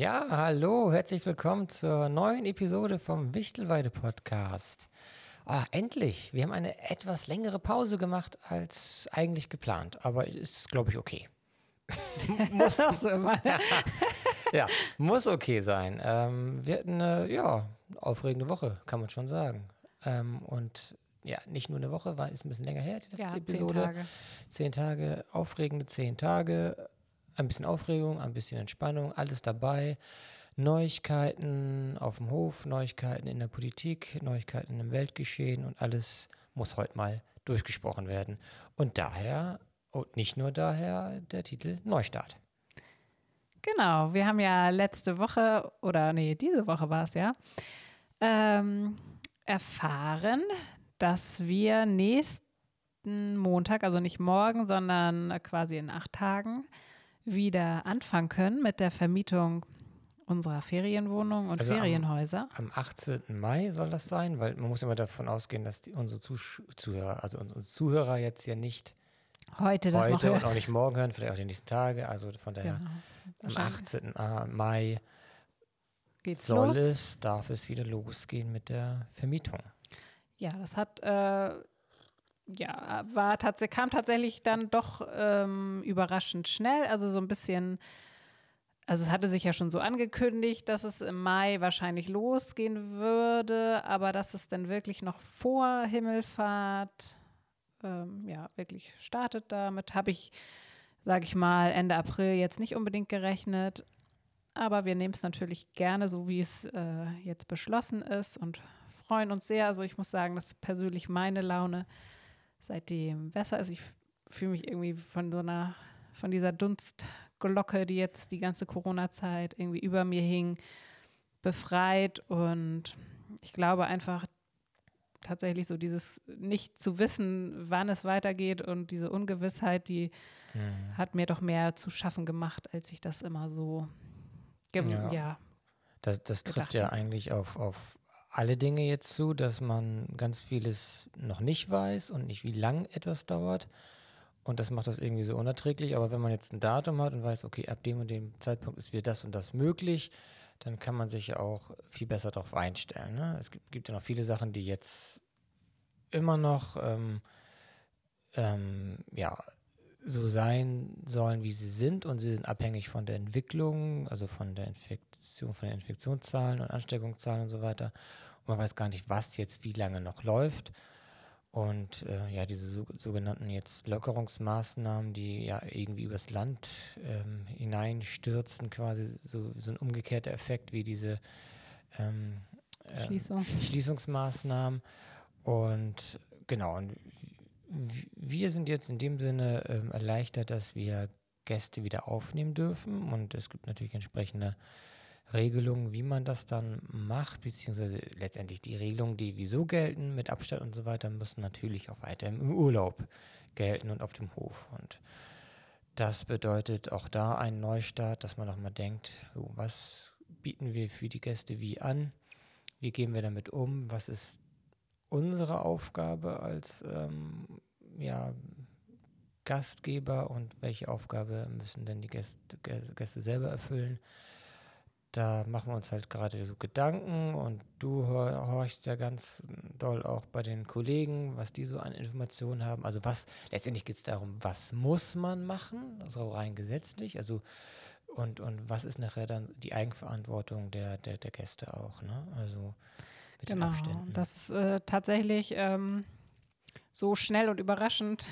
Ja, hallo, herzlich willkommen zur neuen Episode vom Wichtelweide Podcast. Ah, endlich, wir haben eine etwas längere Pause gemacht als eigentlich geplant, aber ist, glaube ich, okay. muss, ja, muss okay sein. Ähm, wir hatten eine, ja, aufregende Woche, kann man schon sagen. Ähm, und ja, nicht nur eine Woche, war ist ein bisschen länger her, die letzte ja, Episode. Zehn Tage. zehn Tage, aufregende zehn Tage ein bisschen Aufregung, ein bisschen Entspannung, alles dabei. Neuigkeiten auf dem Hof, Neuigkeiten in der Politik, Neuigkeiten im Weltgeschehen und alles muss heute mal durchgesprochen werden. Und daher, und nicht nur daher, der Titel Neustart. Genau, wir haben ja letzte Woche, oder nee, diese Woche war es ja, ähm, erfahren, dass wir nächsten Montag, also nicht morgen, sondern quasi in acht Tagen, wieder anfangen können mit der Vermietung unserer Ferienwohnungen und also Ferienhäuser. Am, am, 18. Mai soll das sein, weil man muss immer davon ausgehen, dass die, unsere Zuh Zuhörer, also unsere Zuhörer jetzt ja nicht heute, das heute und auch nicht morgen hören, vielleicht auch die nächsten Tage. Also von daher genau. am 18. Mai Geht's soll los? es, darf es wieder losgehen mit der Vermietung. Ja, das hat äh, ja, war tats kam tatsächlich dann doch ähm, überraschend schnell. Also so ein bisschen, also es hatte sich ja schon so angekündigt, dass es im Mai wahrscheinlich losgehen würde, aber dass es dann wirklich noch vor Himmelfahrt, ähm, ja, wirklich startet damit, habe ich, sage ich mal, Ende April jetzt nicht unbedingt gerechnet. Aber wir nehmen es natürlich gerne, so wie es äh, jetzt beschlossen ist und freuen uns sehr. Also ich muss sagen, das ist persönlich meine Laune seitdem besser ist. Ich fühle mich irgendwie von so einer, von dieser Dunstglocke, die jetzt die ganze Corona-Zeit irgendwie über mir hing, befreit. Und ich glaube einfach tatsächlich so dieses nicht zu wissen, wann es weitergeht und diese Ungewissheit, die mhm. hat mir doch mehr zu schaffen gemacht, als ich das immer so ja. ja das, das trifft ja eigentlich auf, auf alle Dinge jetzt zu, dass man ganz vieles noch nicht weiß und nicht, wie lang etwas dauert. Und das macht das irgendwie so unerträglich. Aber wenn man jetzt ein Datum hat und weiß, okay, ab dem und dem Zeitpunkt ist wieder das und das möglich, dann kann man sich ja auch viel besser darauf einstellen. Ne? Es gibt, gibt, ja noch viele Sachen, die jetzt immer noch ähm, ähm, ja, so sein sollen, wie sie sind. Und sie sind abhängig von der Entwicklung, also von der Infektion, von den Infektionszahlen und Ansteckungszahlen und so weiter. Und man weiß gar nicht, was jetzt wie lange noch läuft. Und äh, ja, diese so, sogenannten jetzt Lockerungsmaßnahmen, die ja irgendwie übers Land ähm, hineinstürzen, quasi so, so ein umgekehrter Effekt wie diese ähm, ähm Schließung. Schließungsmaßnahmen. Und genau, und wir sind jetzt in dem Sinne ähm, erleichtert, dass wir Gäste wieder aufnehmen dürfen und es gibt natürlich entsprechende Regelungen, wie man das dann macht, beziehungsweise letztendlich die Regelungen, die wieso gelten, mit Abstand und so weiter, müssen natürlich auch weiter im Urlaub gelten und auf dem Hof. Und das bedeutet auch da einen Neustart, dass man nochmal denkt, was bieten wir für die Gäste wie an, wie gehen wir damit um, was ist unsere Aufgabe als ähm, ja, Gastgeber und welche Aufgabe müssen denn die Gäste, Gäste selber erfüllen. Da machen wir uns halt gerade so Gedanken und du horchst ja ganz doll auch bei den Kollegen, was die so an Informationen haben. Also was, letztendlich geht es darum, was muss man machen, also rein gesetzlich, also und, und was ist nachher dann die Eigenverantwortung der, der, der Gäste auch, ne? Also mit genau, den Abständen. Das ist äh, tatsächlich ähm, so schnell und überraschend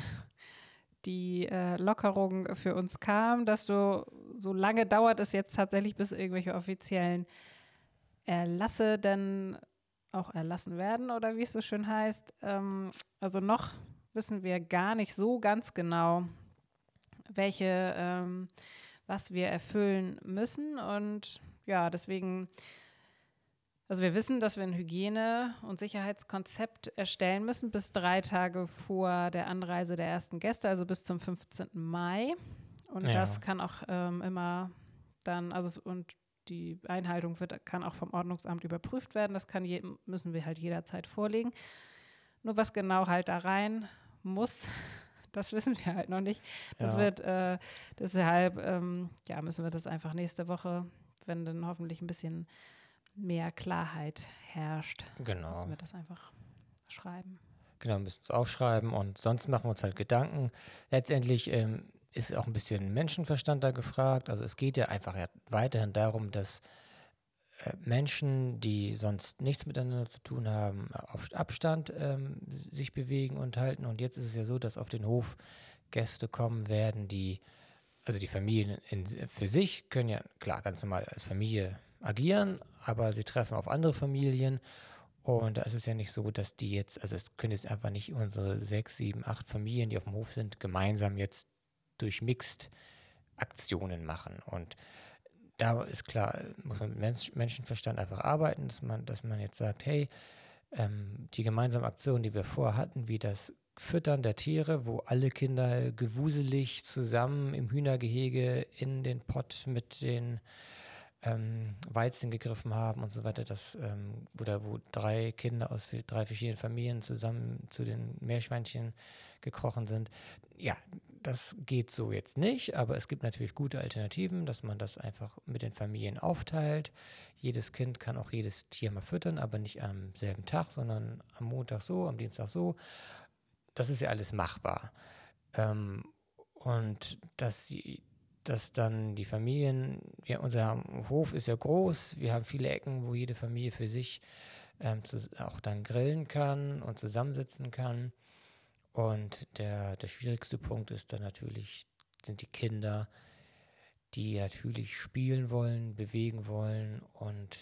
die äh, Lockerung für uns kam, dass so, so lange dauert es jetzt tatsächlich, bis irgendwelche offiziellen Erlasse dann auch erlassen werden oder wie es so schön heißt. Ähm, also noch wissen wir gar nicht so ganz genau, welche, ähm, was wir erfüllen müssen. Und ja, deswegen also wir wissen, dass wir ein Hygiene- und Sicherheitskonzept erstellen müssen bis drei Tage vor der Anreise der ersten Gäste, also bis zum 15. Mai. Und ja. das kann auch ähm, immer dann, also und die Einhaltung wird, kann auch vom Ordnungsamt überprüft werden. Das kann je, müssen wir halt jederzeit vorlegen. Nur was genau halt da rein muss, das wissen wir halt noch nicht. Das ja. wird äh, deshalb, ähm, ja, müssen wir das einfach nächste Woche wenn dann hoffentlich ein bisschen mehr Klarheit herrscht. Genau. Müssen wir das einfach schreiben. Genau, müssen es aufschreiben und sonst machen wir uns halt Gedanken. Letztendlich ähm, ist auch ein bisschen Menschenverstand da gefragt. Also es geht ja einfach ja weiterhin darum, dass äh, Menschen, die sonst nichts miteinander zu tun haben, auf Abstand ähm, sich bewegen und halten. Und jetzt ist es ja so, dass auf den Hof Gäste kommen werden, die, also die Familien in, für sich können ja klar ganz normal als Familie agieren, aber sie treffen auf andere Familien und da ist es ja nicht so, dass die jetzt, also es können jetzt einfach nicht unsere sechs, sieben, acht Familien, die auf dem Hof sind, gemeinsam jetzt durch Mixed Aktionen machen. Und da ist klar, muss man mit Menschenverstand einfach arbeiten, dass man, dass man jetzt sagt, hey, ähm, die gemeinsame Aktion, die wir vorhatten, wie das Füttern der Tiere, wo alle Kinder gewuselig zusammen im Hühnergehege in den Pott mit den ähm, Weizen gegriffen haben und so weiter, das, ähm, oder wo drei Kinder aus drei verschiedenen Familien zusammen zu den Meerschweinchen gekrochen sind. Ja, das geht so jetzt nicht, aber es gibt natürlich gute Alternativen, dass man das einfach mit den Familien aufteilt. Jedes Kind kann auch jedes Tier mal füttern, aber nicht am selben Tag, sondern am Montag so, am Dienstag so. Das ist ja alles machbar. Ähm, und dass dass dann die Familien, ja, unser Hof ist ja groß, wir haben viele Ecken, wo jede Familie für sich ähm, zu, auch dann grillen kann und zusammensitzen kann. Und der, der schwierigste Punkt ist dann natürlich, sind die Kinder, die natürlich spielen wollen, bewegen wollen und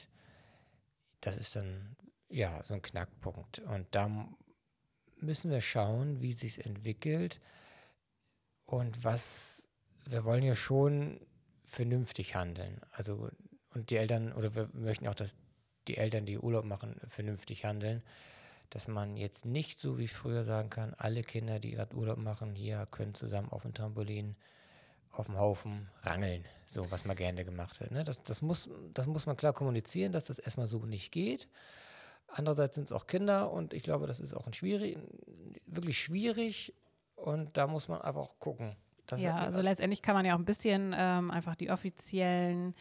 das ist dann ja so ein Knackpunkt. Und da müssen wir schauen, wie sich entwickelt und was wir wollen ja schon vernünftig handeln. Also, und die Eltern, oder wir möchten auch, dass die Eltern, die Urlaub machen, vernünftig handeln. Dass man jetzt nicht so wie früher sagen kann, alle Kinder, die gerade Urlaub machen, hier können zusammen auf dem Trampolin auf dem Haufen rangeln, so was man gerne gemacht hat. Ne? Das, das, muss, das muss man klar kommunizieren, dass das erstmal so nicht geht. Andererseits sind es auch Kinder und ich glaube, das ist auch ein schwierig, wirklich schwierig und da muss man einfach auch gucken. Das ja, also letztendlich kann man ja auch ein bisschen ähm, einfach die offiziellen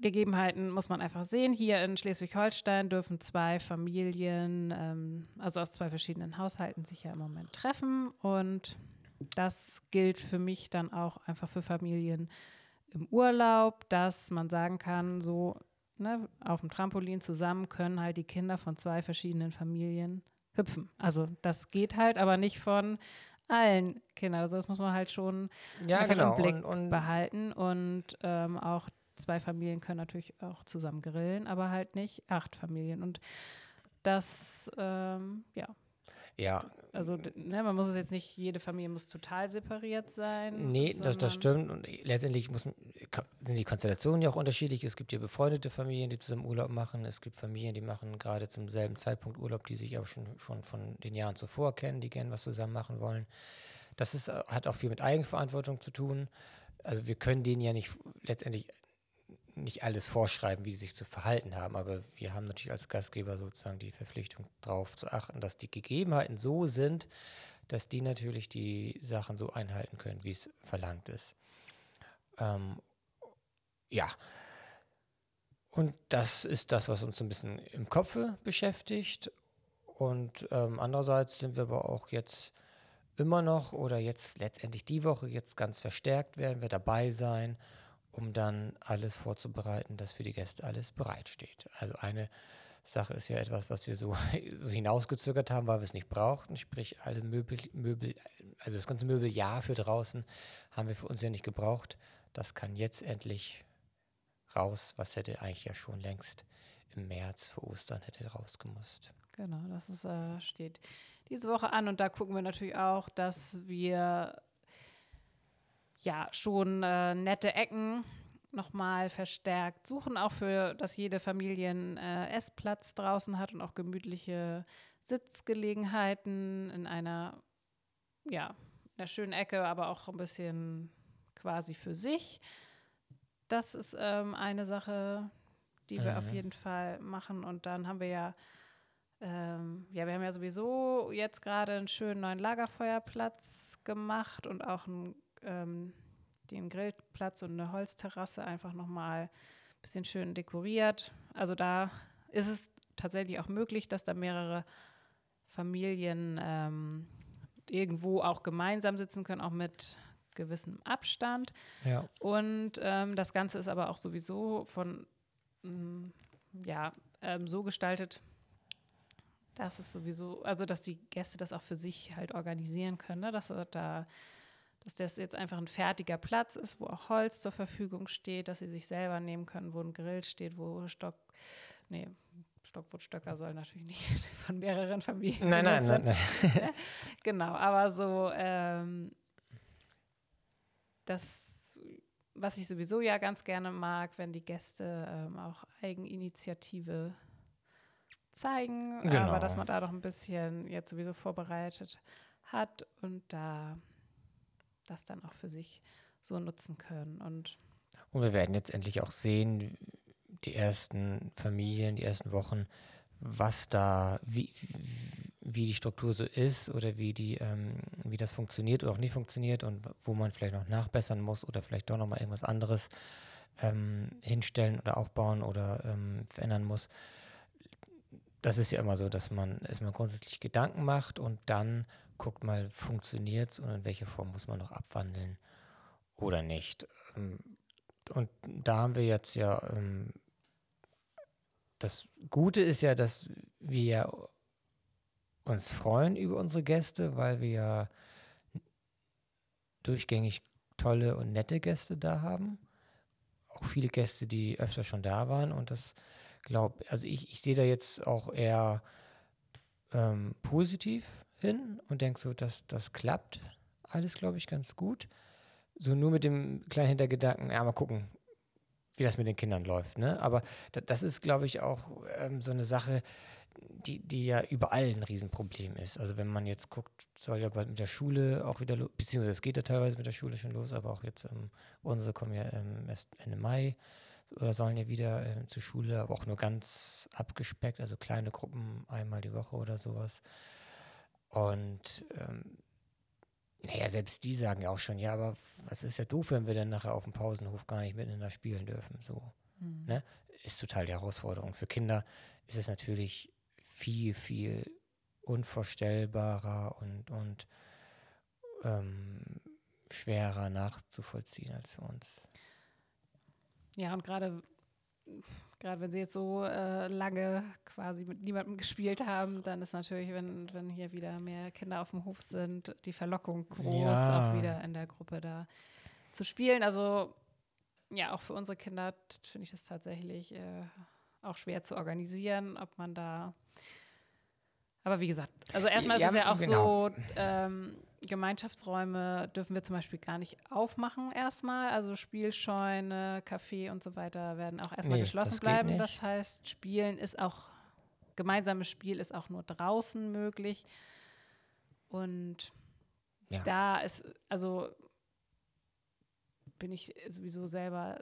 Gegebenheiten muss man einfach sehen. Hier in Schleswig-Holstein dürfen zwei Familien, ähm, also aus zwei verschiedenen Haushalten, sich ja im Moment treffen. Und das gilt für mich dann auch einfach für Familien im Urlaub, dass man sagen kann, so ne, auf dem Trampolin zusammen können halt die Kinder von zwei verschiedenen Familien hüpfen. Also das geht halt, aber nicht von allen Kindern. Also das muss man halt schon ja, genau. im Blick und, und behalten. Und ähm, auch zwei Familien können natürlich auch zusammen grillen, aber halt nicht acht Familien. Und das, ähm, ja. Ja. Also ne, man muss es jetzt nicht, jede Familie muss total separiert sein. Nee, das, das stimmt. Und letztendlich muss, sind die Konstellationen ja auch unterschiedlich. Es gibt ja befreundete Familien, die zusammen Urlaub machen. Es gibt Familien, die machen gerade zum selben Zeitpunkt Urlaub, die sich auch schon, schon von den Jahren zuvor kennen, die gerne was zusammen machen wollen. Das ist, hat auch viel mit Eigenverantwortung zu tun. Also wir können denen ja nicht letztendlich nicht alles vorschreiben, wie sie sich zu verhalten haben, aber wir haben natürlich als Gastgeber sozusagen die Verpflichtung darauf zu achten, dass die Gegebenheiten so sind, dass die natürlich die Sachen so einhalten können, wie es verlangt ist. Ähm, ja. Und das ist das, was uns ein bisschen im Kopfe beschäftigt. Und ähm, andererseits sind wir aber auch jetzt immer noch oder jetzt letztendlich die Woche jetzt ganz verstärkt werden wir dabei sein um dann alles vorzubereiten, dass für die Gäste alles bereitsteht. Also eine Sache ist ja etwas, was wir so, hinausgezögert haben, weil wir es nicht brauchten. Sprich, alle Möbel, Möbel, also das ganze Möbeljahr für draußen haben wir für uns ja nicht gebraucht. Das kann jetzt endlich raus, was hätte eigentlich ja schon längst im März für Ostern hätte rausgemusst. Genau, das ist, äh, steht diese Woche an und da gucken wir natürlich auch, dass wir ja schon äh, nette Ecken nochmal verstärkt suchen, auch für, dass jede Familie einen äh, Essplatz draußen hat und auch gemütliche Sitzgelegenheiten in einer, ja, in einer schönen Ecke, aber auch ein bisschen quasi für sich. Das ist ähm, eine Sache, die wir mhm. auf jeden Fall machen. Und dann haben wir ja, ähm, ja, wir haben ja sowieso jetzt gerade einen schönen neuen Lagerfeuerplatz gemacht und auch einen ähm, den Grillplatz und eine Holzterrasse einfach nochmal bisschen schön dekoriert. Also da ist es tatsächlich auch möglich, dass da mehrere Familien ähm, irgendwo auch gemeinsam sitzen können, auch mit gewissem Abstand. Ja. Und ähm, das Ganze ist aber auch sowieso von, ähm, ja, ähm, so gestaltet, dass es sowieso, also dass die Gäste das auch für sich halt organisieren können, ne? dass da dass das jetzt einfach ein fertiger Platz ist, wo auch Holz zur Verfügung steht, dass sie sich selber nehmen können, wo ein Grill steht, wo Stock, nee, Stockbrotsstöcker soll natürlich nicht von mehreren Familien. Nein, nein, nein, nein. genau, aber so ähm, das, was ich sowieso ja ganz gerne mag, wenn die Gäste ähm, auch Eigeninitiative zeigen, genau. aber dass man da noch ein bisschen jetzt sowieso vorbereitet hat und da das dann auch für sich so nutzen können. Und, und wir werden jetzt endlich auch sehen, die ersten Familien, die ersten Wochen, was da, wie, wie die Struktur so ist oder wie die, ähm, wie das funktioniert oder auch nicht funktioniert und wo man vielleicht noch nachbessern muss oder vielleicht doch nochmal irgendwas anderes ähm, hinstellen oder aufbauen oder ähm, verändern muss. Das ist ja immer so, dass man erstmal grundsätzlich Gedanken macht und dann guckt mal, funktioniert es und in welche Form muss man noch abwandeln oder nicht. Ähm, und da haben wir jetzt ja ähm, das Gute ist ja, dass wir uns freuen über unsere Gäste, weil wir ja durchgängig tolle und nette Gäste da haben. Auch viele Gäste, die öfter schon da waren. Und das glaube also ich, ich sehe da jetzt auch eher ähm, positiv hin und denke so, dass das klappt. Alles, glaube ich, ganz gut. So nur mit dem kleinen Hintergedanken, ja, mal gucken, wie das mit den Kindern läuft. Ne? Aber das ist, glaube ich, auch ähm, so eine Sache, die, die ja überall ein Riesenproblem ist. Also wenn man jetzt guckt, soll ja bald mit der Schule auch wieder los, beziehungsweise es geht ja teilweise mit der Schule schon los, aber auch jetzt ähm, unsere kommen ja ähm, erst Ende Mai oder sollen ja wieder äh, zur Schule, aber auch nur ganz abgespeckt, also kleine Gruppen einmal die Woche oder sowas. Und ähm, naja, selbst die sagen ja auch schon, ja, aber was ist ja doof, wenn wir dann nachher auf dem Pausenhof gar nicht miteinander spielen dürfen. So. Mhm. Ne? Ist total die Herausforderung. Für Kinder ist es natürlich viel, viel unvorstellbarer und, und ähm, schwerer nachzuvollziehen als für uns. Ja, und gerade gerade wenn sie jetzt so äh, lange quasi mit niemandem gespielt haben, dann ist natürlich, wenn, wenn hier wieder mehr Kinder auf dem Hof sind, die Verlockung groß, ja. auch wieder in der Gruppe da zu spielen. Also ja, auch für unsere Kinder finde ich das tatsächlich äh, auch schwer zu organisieren, ob man da aber wie gesagt, also erstmal ja, ist es ja auch genau. so, ähm, Gemeinschaftsräume dürfen wir zum Beispiel gar nicht aufmachen erstmal. Also Spielscheune, Café und so weiter werden auch erstmal nee, geschlossen das bleiben. Das heißt, Spielen ist auch, gemeinsames Spiel ist auch nur draußen möglich. Und ja. da ist, also bin ich sowieso selber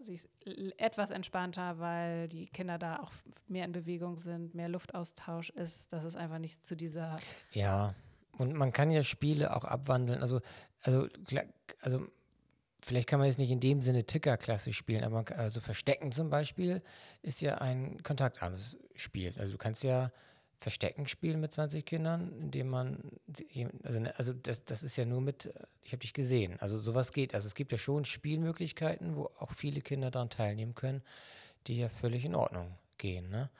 etwas entspannter, weil die Kinder da auch mehr in Bewegung sind, mehr Luftaustausch ist, dass es einfach nicht zu dieser ja und man kann ja Spiele auch abwandeln. Also, also, also vielleicht kann man jetzt nicht in dem Sinne Ticker-Klasse spielen, aber also Verstecken zum Beispiel ist ja ein kontaktarmes Spiel. Also du kannst ja Verstecken spielen mit 20 Kindern, indem man, also, ne, also das, das ist ja nur mit, ich habe dich gesehen. Also sowas geht. Also es gibt ja schon Spielmöglichkeiten, wo auch viele Kinder daran teilnehmen können, die ja völlig in Ordnung gehen. Ne?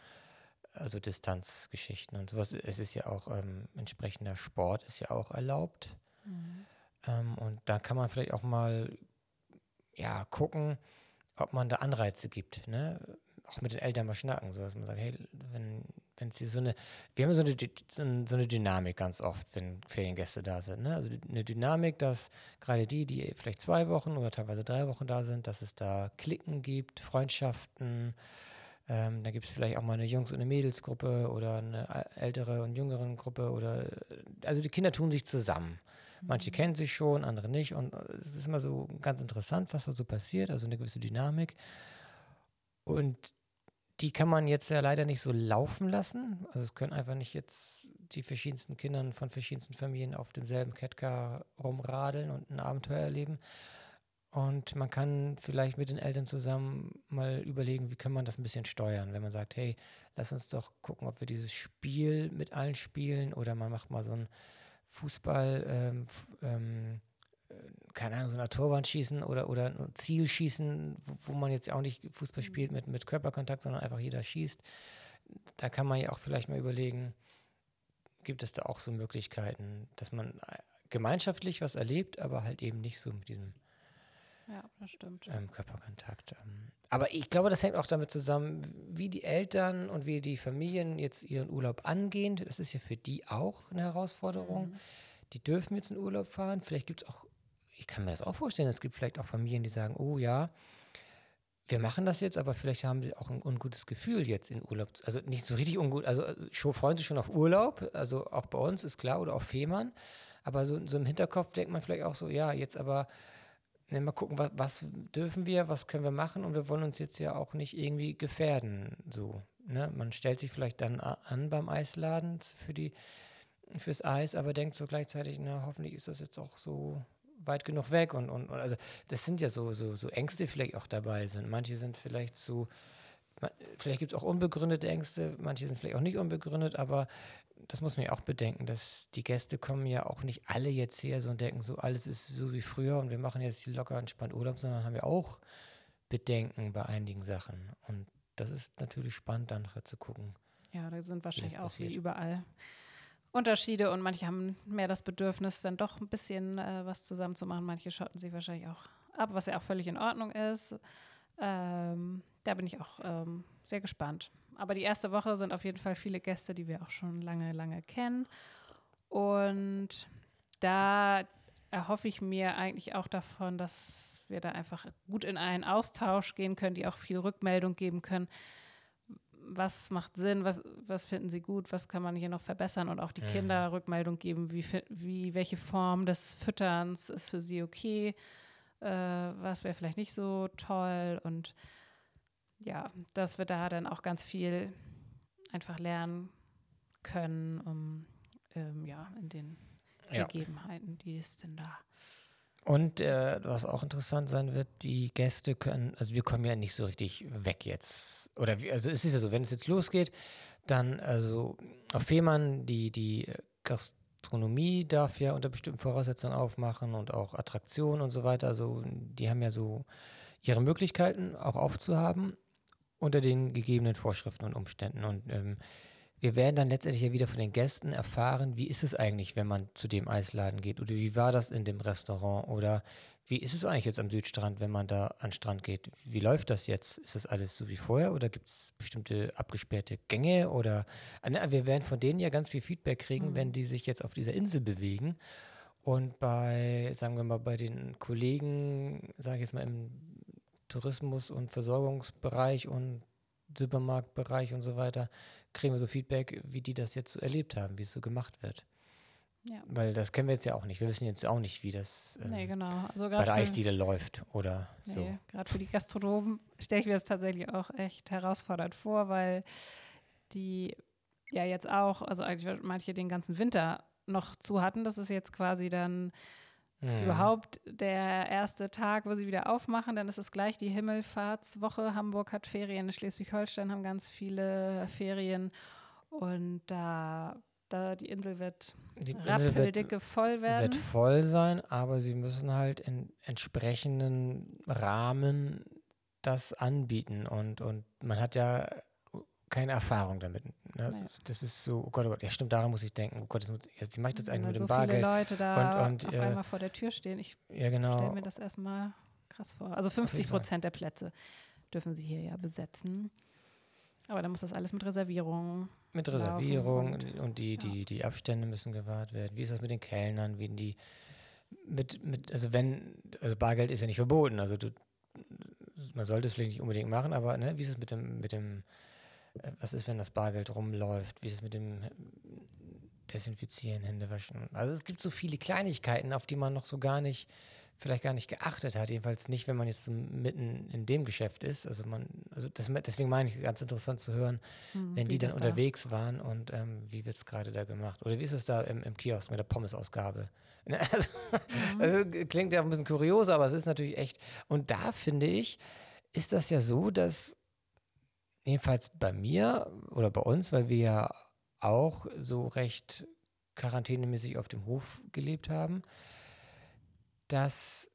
also Distanzgeschichten und sowas. Es ist ja auch ähm, entsprechender Sport ist ja auch erlaubt. Mhm. Ähm, und da kann man vielleicht auch mal ja gucken, ob man da Anreize gibt, ne? Auch mit den Eltern mal schnacken, so dass man sagt, hey, wenn wenn es hier so eine, wir haben so eine, so eine Dynamik ganz oft, wenn Feriengäste da sind. Ne? Also eine Dynamik, dass gerade die, die vielleicht zwei Wochen oder teilweise drei Wochen da sind, dass es da Klicken gibt, Freundschaften, ähm, da gibt es vielleicht auch mal eine Jungs- und eine Mädelsgruppe oder eine ältere und jüngere Gruppe oder also die Kinder tun sich zusammen. Manche mhm. kennen sich schon, andere nicht. Und es ist immer so ganz interessant, was da so passiert, also eine gewisse Dynamik. Und die kann man jetzt ja leider nicht so laufen lassen. Also es können einfach nicht jetzt die verschiedensten Kinder von verschiedensten Familien auf demselben Catcar rumradeln und ein Abenteuer erleben. Und man kann vielleicht mit den Eltern zusammen mal überlegen, wie kann man das ein bisschen steuern, wenn man sagt, hey, lass uns doch gucken, ob wir dieses Spiel mit allen spielen oder man macht mal so ein Fußball, ähm, ähm, äh, keine Ahnung, so eine Torwand schießen oder, oder ein Ziel schießen, wo, wo man jetzt auch nicht Fußball mhm. spielt mit, mit Körperkontakt, sondern einfach jeder schießt. Da kann man ja auch vielleicht mal überlegen, gibt es da auch so Möglichkeiten, dass man äh, gemeinschaftlich was erlebt, aber halt eben nicht so mit diesem ja, das stimmt. Ähm, Körperkontakt. Ähm. Aber ich glaube, das hängt auch damit zusammen, wie die Eltern und wie die Familien jetzt ihren Urlaub angehen. Das ist ja für die auch eine Herausforderung. Mhm. Die dürfen jetzt in Urlaub fahren. Vielleicht gibt es auch, ich kann mir das auch vorstellen, es gibt vielleicht auch Familien, die sagen, oh ja, wir machen das jetzt, aber vielleicht haben sie auch ein ungutes Gefühl jetzt in Urlaub. Also nicht so richtig ungut, also schon freuen sich schon auf Urlaub, also auch bei uns ist klar, oder auf Fehmarn. Aber so, so im Hinterkopf denkt man vielleicht auch so, ja, jetzt aber ne, mal gucken, was, was, dürfen wir, was können wir machen und wir wollen uns jetzt ja auch nicht irgendwie gefährden. So, ne? Man stellt sich vielleicht dann an beim Eisladen für die, fürs Eis, aber denkt so gleichzeitig, na, hoffentlich ist das jetzt auch so weit genug weg und, und, und also das sind ja so, so, so Ängste vielleicht auch dabei sind. Manche sind vielleicht zu, vielleicht gibt es auch unbegründete Ängste, manche sind vielleicht auch nicht unbegründet, aber das muss man ja auch bedenken, dass die Gäste kommen ja auch nicht alle jetzt her so und denken, so alles ist so wie früher und wir machen jetzt hier locker entspannt Urlaub, sondern haben wir auch Bedenken bei einigen Sachen. Und das ist natürlich spannend, dann zu gucken. Ja, da sind wahrscheinlich auch wie überall Unterschiede und manche haben mehr das Bedürfnis, dann doch ein bisschen äh, was machen. Manche schotten sich wahrscheinlich auch ab, was ja auch völlig in Ordnung ist. Ähm, da bin ich auch ähm, sehr gespannt. Aber die erste Woche sind auf jeden Fall viele Gäste, die wir auch schon lange, lange kennen. Und da erhoffe ich mir eigentlich auch davon, dass wir da einfach gut in einen Austausch gehen können, die auch viel Rückmeldung geben können. Was macht Sinn? Was, was finden Sie gut? Was kann man hier noch verbessern? Und auch die mhm. Kinder Rückmeldung geben, wie, wie, welche Form des Fütterns ist für sie okay? Äh, was wäre vielleicht nicht so toll? Und ja, dass wir da dann auch ganz viel einfach lernen können, um ähm, ja, in den ja. Gegebenheiten, die ist denn da. Und äh, was auch interessant sein wird, die Gäste können, also wir kommen ja nicht so richtig weg jetzt. Oder wie, also es ist ja so, wenn es jetzt losgeht, dann, also auf Fehmarn, die, die Gastronomie darf ja unter bestimmten Voraussetzungen aufmachen und auch Attraktionen und so weiter. Also die haben ja so ihre Möglichkeiten auch aufzuhaben unter den gegebenen Vorschriften und Umständen. Und ähm, wir werden dann letztendlich ja wieder von den Gästen erfahren, wie ist es eigentlich, wenn man zu dem Eisladen geht oder wie war das in dem Restaurant oder wie ist es eigentlich jetzt am Südstrand, wenn man da an den Strand geht? Wie läuft das jetzt? Ist das alles so wie vorher oder gibt es bestimmte abgesperrte Gänge oder ne, wir werden von denen ja ganz viel Feedback kriegen, mhm. wenn die sich jetzt auf dieser Insel bewegen. Und bei, sagen wir mal, bei den Kollegen, sage ich jetzt mal im Tourismus- und Versorgungsbereich und Supermarktbereich und so weiter, kriegen wir so Feedback, wie die das jetzt so erlebt haben, wie es so gemacht wird. Ja. Weil das kennen wir jetzt ja auch nicht. Wir wissen jetzt auch nicht, wie das ähm, nee, genau. also bei der Eisdiele läuft oder nee, so. Gerade für die Gastronomen stelle ich mir das tatsächlich auch echt herausfordernd vor, weil die ja jetzt auch, also eigentlich manche den ganzen Winter noch zu hatten. Das ist jetzt quasi dann Mhm. Überhaupt der erste Tag, wo sie wieder aufmachen, dann ist es gleich die Himmelfahrtswoche. Hamburg hat Ferien, Schleswig-Holstein haben ganz viele Ferien und da, da die Insel wird die rappeldicke wird, voll werden. Wird voll sein, aber sie müssen halt in entsprechenden Rahmen das anbieten und, und man hat ja keine Erfahrung damit. Ne? Nee. Das ist so, oh Gott, oh Gott, ja stimmt, daran muss ich denken. Oh Gott, das, wie mache ich das eigentlich mit dem so Bargeld? viele Leute da und, und, auf äh, einmal vor der Tür stehen. Ich ja, genau. stelle mir das erstmal krass vor. Also 50 Prozent der Plätze dürfen sie hier ja besetzen. Aber dann muss das alles mit Reservierung. Mit Reservierung und, und, die, die, ja. die Abstände müssen gewahrt werden. Wie ist das mit den Kellnern? Wie die mit, mit, also wenn, also Bargeld ist ja nicht verboten, also du, man sollte es vielleicht nicht unbedingt machen, aber ne, wie ist es mit dem, mit dem äh, was ist, wenn das Bargeld rumläuft, wie ist es mit dem Desinfizieren, Hände waschen. Also es gibt so viele Kleinigkeiten, auf die man noch so gar nicht vielleicht gar nicht geachtet hat, jedenfalls nicht, wenn man jetzt so mitten in dem Geschäft ist. Also man, also das, deswegen meine ich ganz interessant zu hören, hm, wenn die dann unterwegs da? waren und ähm, wie wird es gerade da gemacht? Oder wie ist es da im, im Kiosk mit der Pommesausgabe? Also, mhm. also, klingt ja ein bisschen kurios, aber es ist natürlich echt. Und da finde ich, ist das ja so, dass jedenfalls bei mir oder bei uns, weil wir ja auch so recht quarantänemäßig auf dem Hof gelebt haben, dass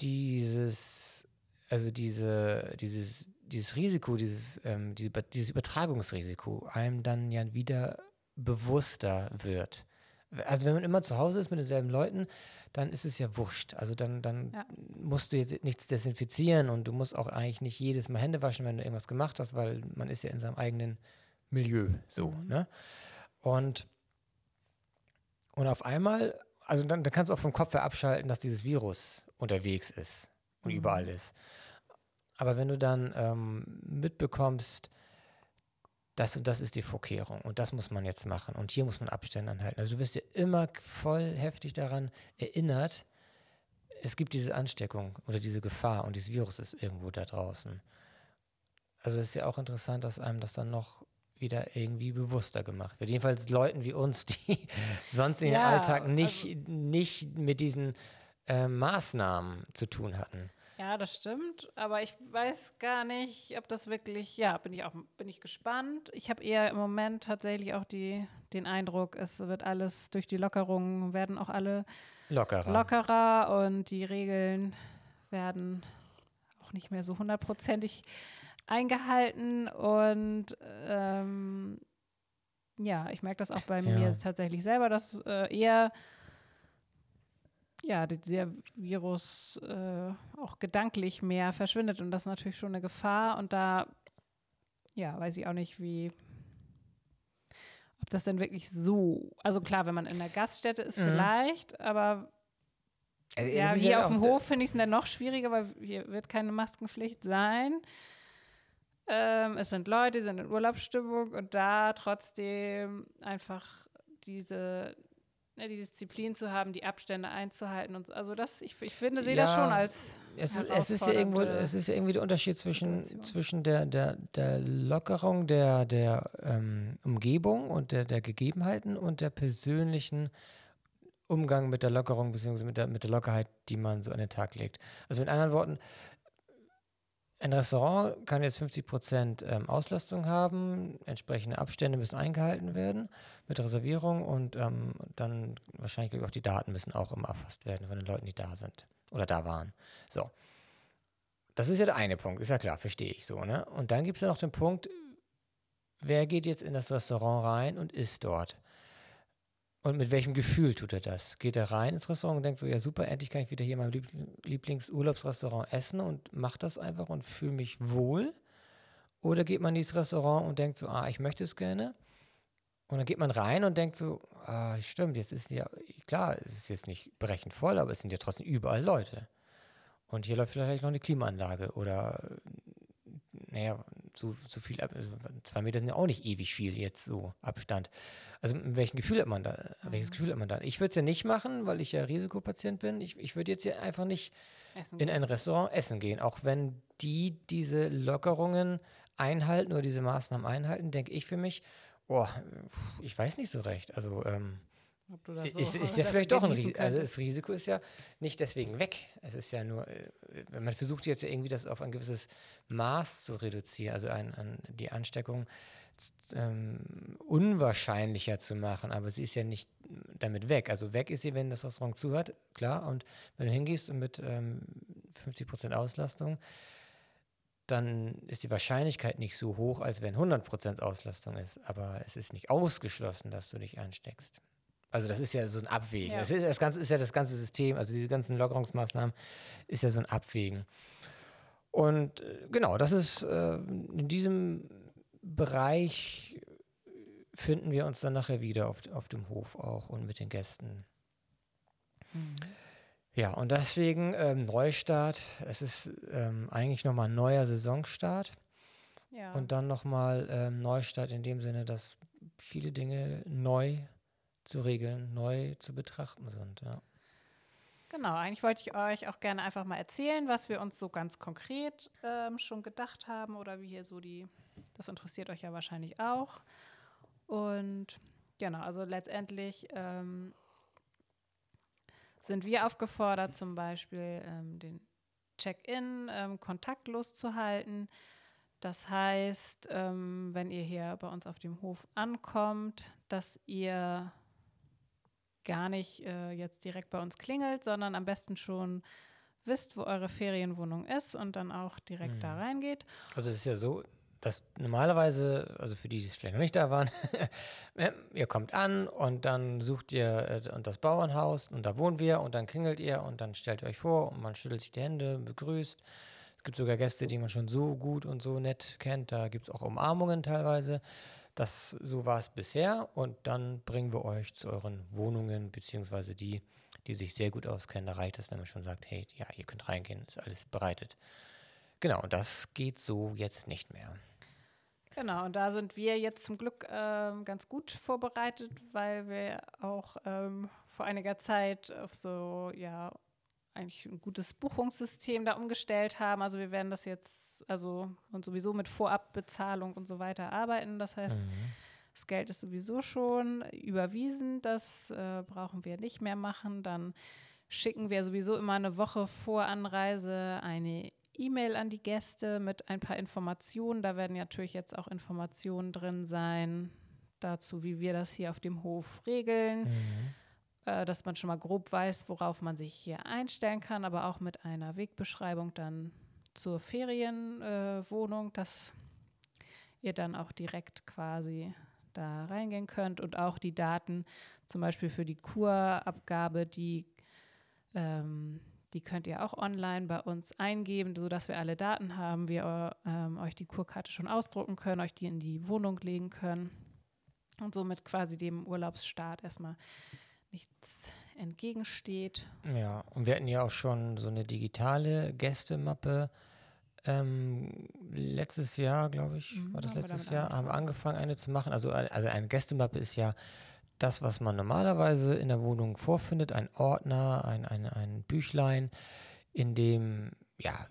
dieses, also diese, dieses, dieses Risiko, dieses, ähm, diese, dieses Übertragungsrisiko einem dann ja wieder bewusster wird. Also wenn man immer zu Hause ist mit denselben Leuten, dann ist es ja wurscht. Also dann, dann ja. musst du jetzt nichts desinfizieren und du musst auch eigentlich nicht jedes Mal Hände waschen, wenn du irgendwas gemacht hast, weil man ist ja in seinem eigenen Milieu so. Mhm. Ne? Und, und auf einmal also dann, dann, kannst du auch vom Kopf her abschalten, dass dieses Virus unterwegs ist und mhm. überall ist. Aber wenn du dann ähm, mitbekommst, das und das ist die Vorkehrung und das muss man jetzt machen und hier muss man Abstände anhalten. Also du wirst dir immer voll heftig daran erinnert, es gibt diese Ansteckung oder diese Gefahr und dieses Virus ist irgendwo da draußen. Also es ist ja auch interessant, dass einem das dann noch wieder irgendwie bewusster gemacht wird. Jedenfalls Leuten wie uns, die sonst in ja, Alltag nicht, also, nicht mit diesen äh, Maßnahmen zu tun hatten. Ja, das stimmt, aber ich weiß gar nicht, ob das wirklich, ja, bin ich auch, bin ich gespannt. Ich habe eher im Moment tatsächlich auch die, den Eindruck, es wird alles durch die Lockerungen, werden auch alle lockerer. lockerer und die Regeln werden auch nicht mehr so hundertprozentig eingehalten und ähm, ja, ich merke das auch bei ja. mir tatsächlich selber, dass äh, eher ja, dieser Virus äh, auch gedanklich mehr verschwindet und das ist natürlich schon eine Gefahr und da ja, weiß ich auch nicht, wie ob das denn wirklich so, also klar, wenn man in der Gaststätte ist, mhm. vielleicht, aber also, ja, wie ja auf dem Hof finde ich es dann noch schwieriger, weil hier wird keine Maskenpflicht sein. Ähm, es sind Leute, die sind in Urlaubsstimmung und da trotzdem einfach diese ne, die Disziplin zu haben, die Abstände einzuhalten und so. Also das, ich, ich finde, sehe ja, das schon als es ist, es ist ja irgendwo, es ist ja irgendwie der Unterschied zwischen, zwischen der, der, der Lockerung der, der ähm, Umgebung und der, der Gegebenheiten und der persönlichen Umgang mit der Lockerung bzw. Mit der, mit der Lockerheit, die man so an den Tag legt. Also mit anderen Worten, ein Restaurant kann jetzt 50 Prozent ähm, Auslastung haben, entsprechende Abstände müssen eingehalten werden mit Reservierung und ähm, dann wahrscheinlich auch die Daten müssen auch immer erfasst werden von den Leuten, die da sind oder da waren. So. Das ist ja der eine Punkt, ist ja klar, verstehe ich so. Ne? Und dann gibt es ja noch den Punkt, wer geht jetzt in das Restaurant rein und ist dort? Und mit welchem Gefühl tut er das? Geht er rein ins Restaurant und denkt so, ja super, endlich kann ich wieder hier in meinem Lieblingsurlaubsrestaurant essen und macht das einfach und fühle mich wohl? Oder geht man ins Restaurant und denkt so, ah, ich möchte es gerne? Und dann geht man rein und denkt so, ah, stimmt, jetzt ist ja, klar, es ist jetzt nicht brechend voll, aber es sind ja trotzdem überall Leute. Und hier läuft vielleicht noch eine Klimaanlage oder, naja, zu, zu viel, also zwei Meter sind ja auch nicht ewig viel jetzt so Abstand. Also welchen Gefühl hat man da? Welches mhm. Gefühl hat man da? Ich würde es ja nicht machen, weil ich ja Risikopatient bin. Ich, ich würde jetzt ja einfach nicht essen in ein Restaurant essen gehen, auch wenn die diese Lockerungen einhalten oder diese Maßnahmen einhalten, denke ich für mich, oh, ich weiß nicht so recht. Also ähm, so ist, ist ja vielleicht doch ein Risiko. Also das Risiko ist ja nicht deswegen weg. Es ist ja nur, äh, man versucht jetzt ja irgendwie das auf ein gewisses Maß zu reduzieren, also ein, an die Ansteckung ähm, unwahrscheinlicher zu machen, aber sie ist ja nicht damit weg. Also weg ist sie, wenn das Restaurant zuhört, klar. Und wenn du hingehst und mit ähm, 50% Auslastung, dann ist die Wahrscheinlichkeit nicht so hoch, als wenn 100% Auslastung ist. Aber es ist nicht ausgeschlossen, dass du dich ansteckst. Also das ist ja so ein Abwägen. Ja. Das, ist, das Ganze ist ja das ganze System, also diese ganzen Lockerungsmaßnahmen ist ja so ein Abwägen. Und äh, genau, das ist äh, in diesem Bereich finden wir uns dann nachher wieder auf, auf dem Hof auch und mit den Gästen. Mhm. Ja, und deswegen ähm, Neustart. Es ist ähm, eigentlich nochmal ein neuer Saisonstart. Ja. Und dann nochmal ähm, Neustart in dem Sinne, dass viele Dinge neu zu regeln, neu zu betrachten sind. Ja. Genau, eigentlich wollte ich euch auch gerne einfach mal erzählen, was wir uns so ganz konkret ähm, schon gedacht haben oder wie hier so die, das interessiert euch ja wahrscheinlich auch. Und genau, also letztendlich ähm, sind wir aufgefordert, zum Beispiel ähm, den Check-in ähm, kontaktlos zu halten. Das heißt, ähm, wenn ihr hier bei uns auf dem Hof ankommt, dass ihr gar nicht äh, jetzt direkt bei uns klingelt, sondern am besten schon wisst, wo eure Ferienwohnung ist und dann auch direkt mhm. da reingeht. Also es ist ja so, dass normalerweise, also für die, die vielleicht noch nicht da waren, ihr kommt an und dann sucht ihr äh, das Bauernhaus und da wohnen wir und dann klingelt ihr und dann stellt ihr euch vor und man schüttelt sich die Hände, begrüßt. Es gibt sogar Gäste, die man schon so gut und so nett kennt. Da gibt es auch Umarmungen teilweise. Das, so war es bisher und dann bringen wir euch zu euren Wohnungen, beziehungsweise die, die sich sehr gut auskennen. Da reicht es, wenn man schon sagt, hey, ja, ihr könnt reingehen, ist alles bereitet. Genau, das geht so jetzt nicht mehr. Genau, und da sind wir jetzt zum Glück ähm, ganz gut vorbereitet, weil wir auch ähm, vor einiger Zeit auf so, ja, eigentlich ein gutes Buchungssystem da umgestellt haben. Also wir werden das jetzt, also und sowieso mit Vorabbezahlung und so weiter arbeiten. Das heißt, mhm. das Geld ist sowieso schon überwiesen. Das äh, brauchen wir nicht mehr machen. Dann schicken wir sowieso immer eine Woche vor Anreise eine E-Mail an die Gäste mit ein paar Informationen. Da werden natürlich jetzt auch Informationen drin sein dazu, wie wir das hier auf dem Hof regeln. Mhm. Äh, dass man schon mal grob weiß, worauf man sich hier einstellen kann, aber auch mit einer Wegbeschreibung dann zur Ferienwohnung, äh, dass ihr dann auch direkt quasi da reingehen könnt und auch die Daten zum Beispiel für die Kurabgabe, die ähm, die könnt ihr auch online bei uns eingeben, sodass wir alle Daten haben, wir ähm, euch die Kurkarte schon ausdrucken können, euch die in die Wohnung legen können und somit quasi dem Urlaubsstart erstmal nichts entgegensteht. Ja, und wir hatten ja auch schon so eine digitale Gästemappe. Ähm, letztes Jahr, glaube ich, mhm, war das letztes Jahr, haben wir angefangen, eine zu machen. Also, also eine Gästemappe ist ja das, was man normalerweise in der Wohnung vorfindet, ein Ordner, ein, ein, ein Büchlein, in dem ja,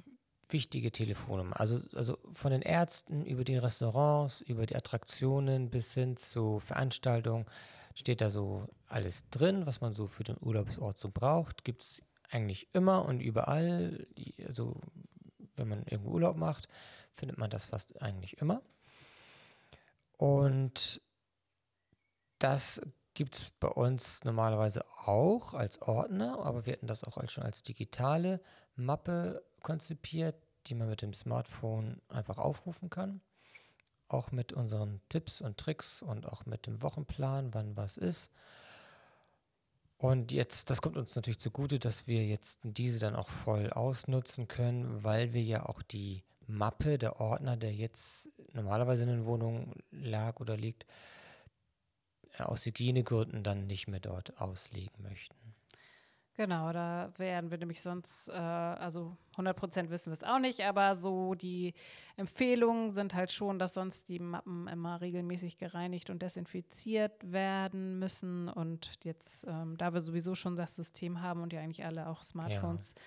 wichtige Telefonnummer, also, also von den Ärzten über die Restaurants, über die Attraktionen bis hin zu Veranstaltungen, steht da so alles drin, was man so für den Urlaubsort so braucht. Gibt es eigentlich immer und überall, also wenn man irgendwo Urlaub macht, findet man das fast eigentlich immer. Und das gibt es bei uns normalerweise auch als Ordner, aber wir hatten das auch als, schon als digitale Mappe konzipiert, die man mit dem Smartphone einfach aufrufen kann. Auch mit unseren Tipps und Tricks und auch mit dem Wochenplan, wann was ist. Und jetzt, das kommt uns natürlich zugute, dass wir jetzt diese dann auch voll ausnutzen können, weil wir ja auch die Mappe, der Ordner, der jetzt normalerweise in den Wohnungen lag oder liegt, aus Hygienegründen dann nicht mehr dort auslegen möchten. Genau, da wären wir nämlich sonst, äh, also 100 Prozent wissen wir es auch nicht, aber so die Empfehlungen sind halt schon, dass sonst die Mappen immer regelmäßig gereinigt und desinfiziert werden müssen. Und jetzt, ähm, da wir sowieso schon das System haben und ja eigentlich alle auch Smartphones ja.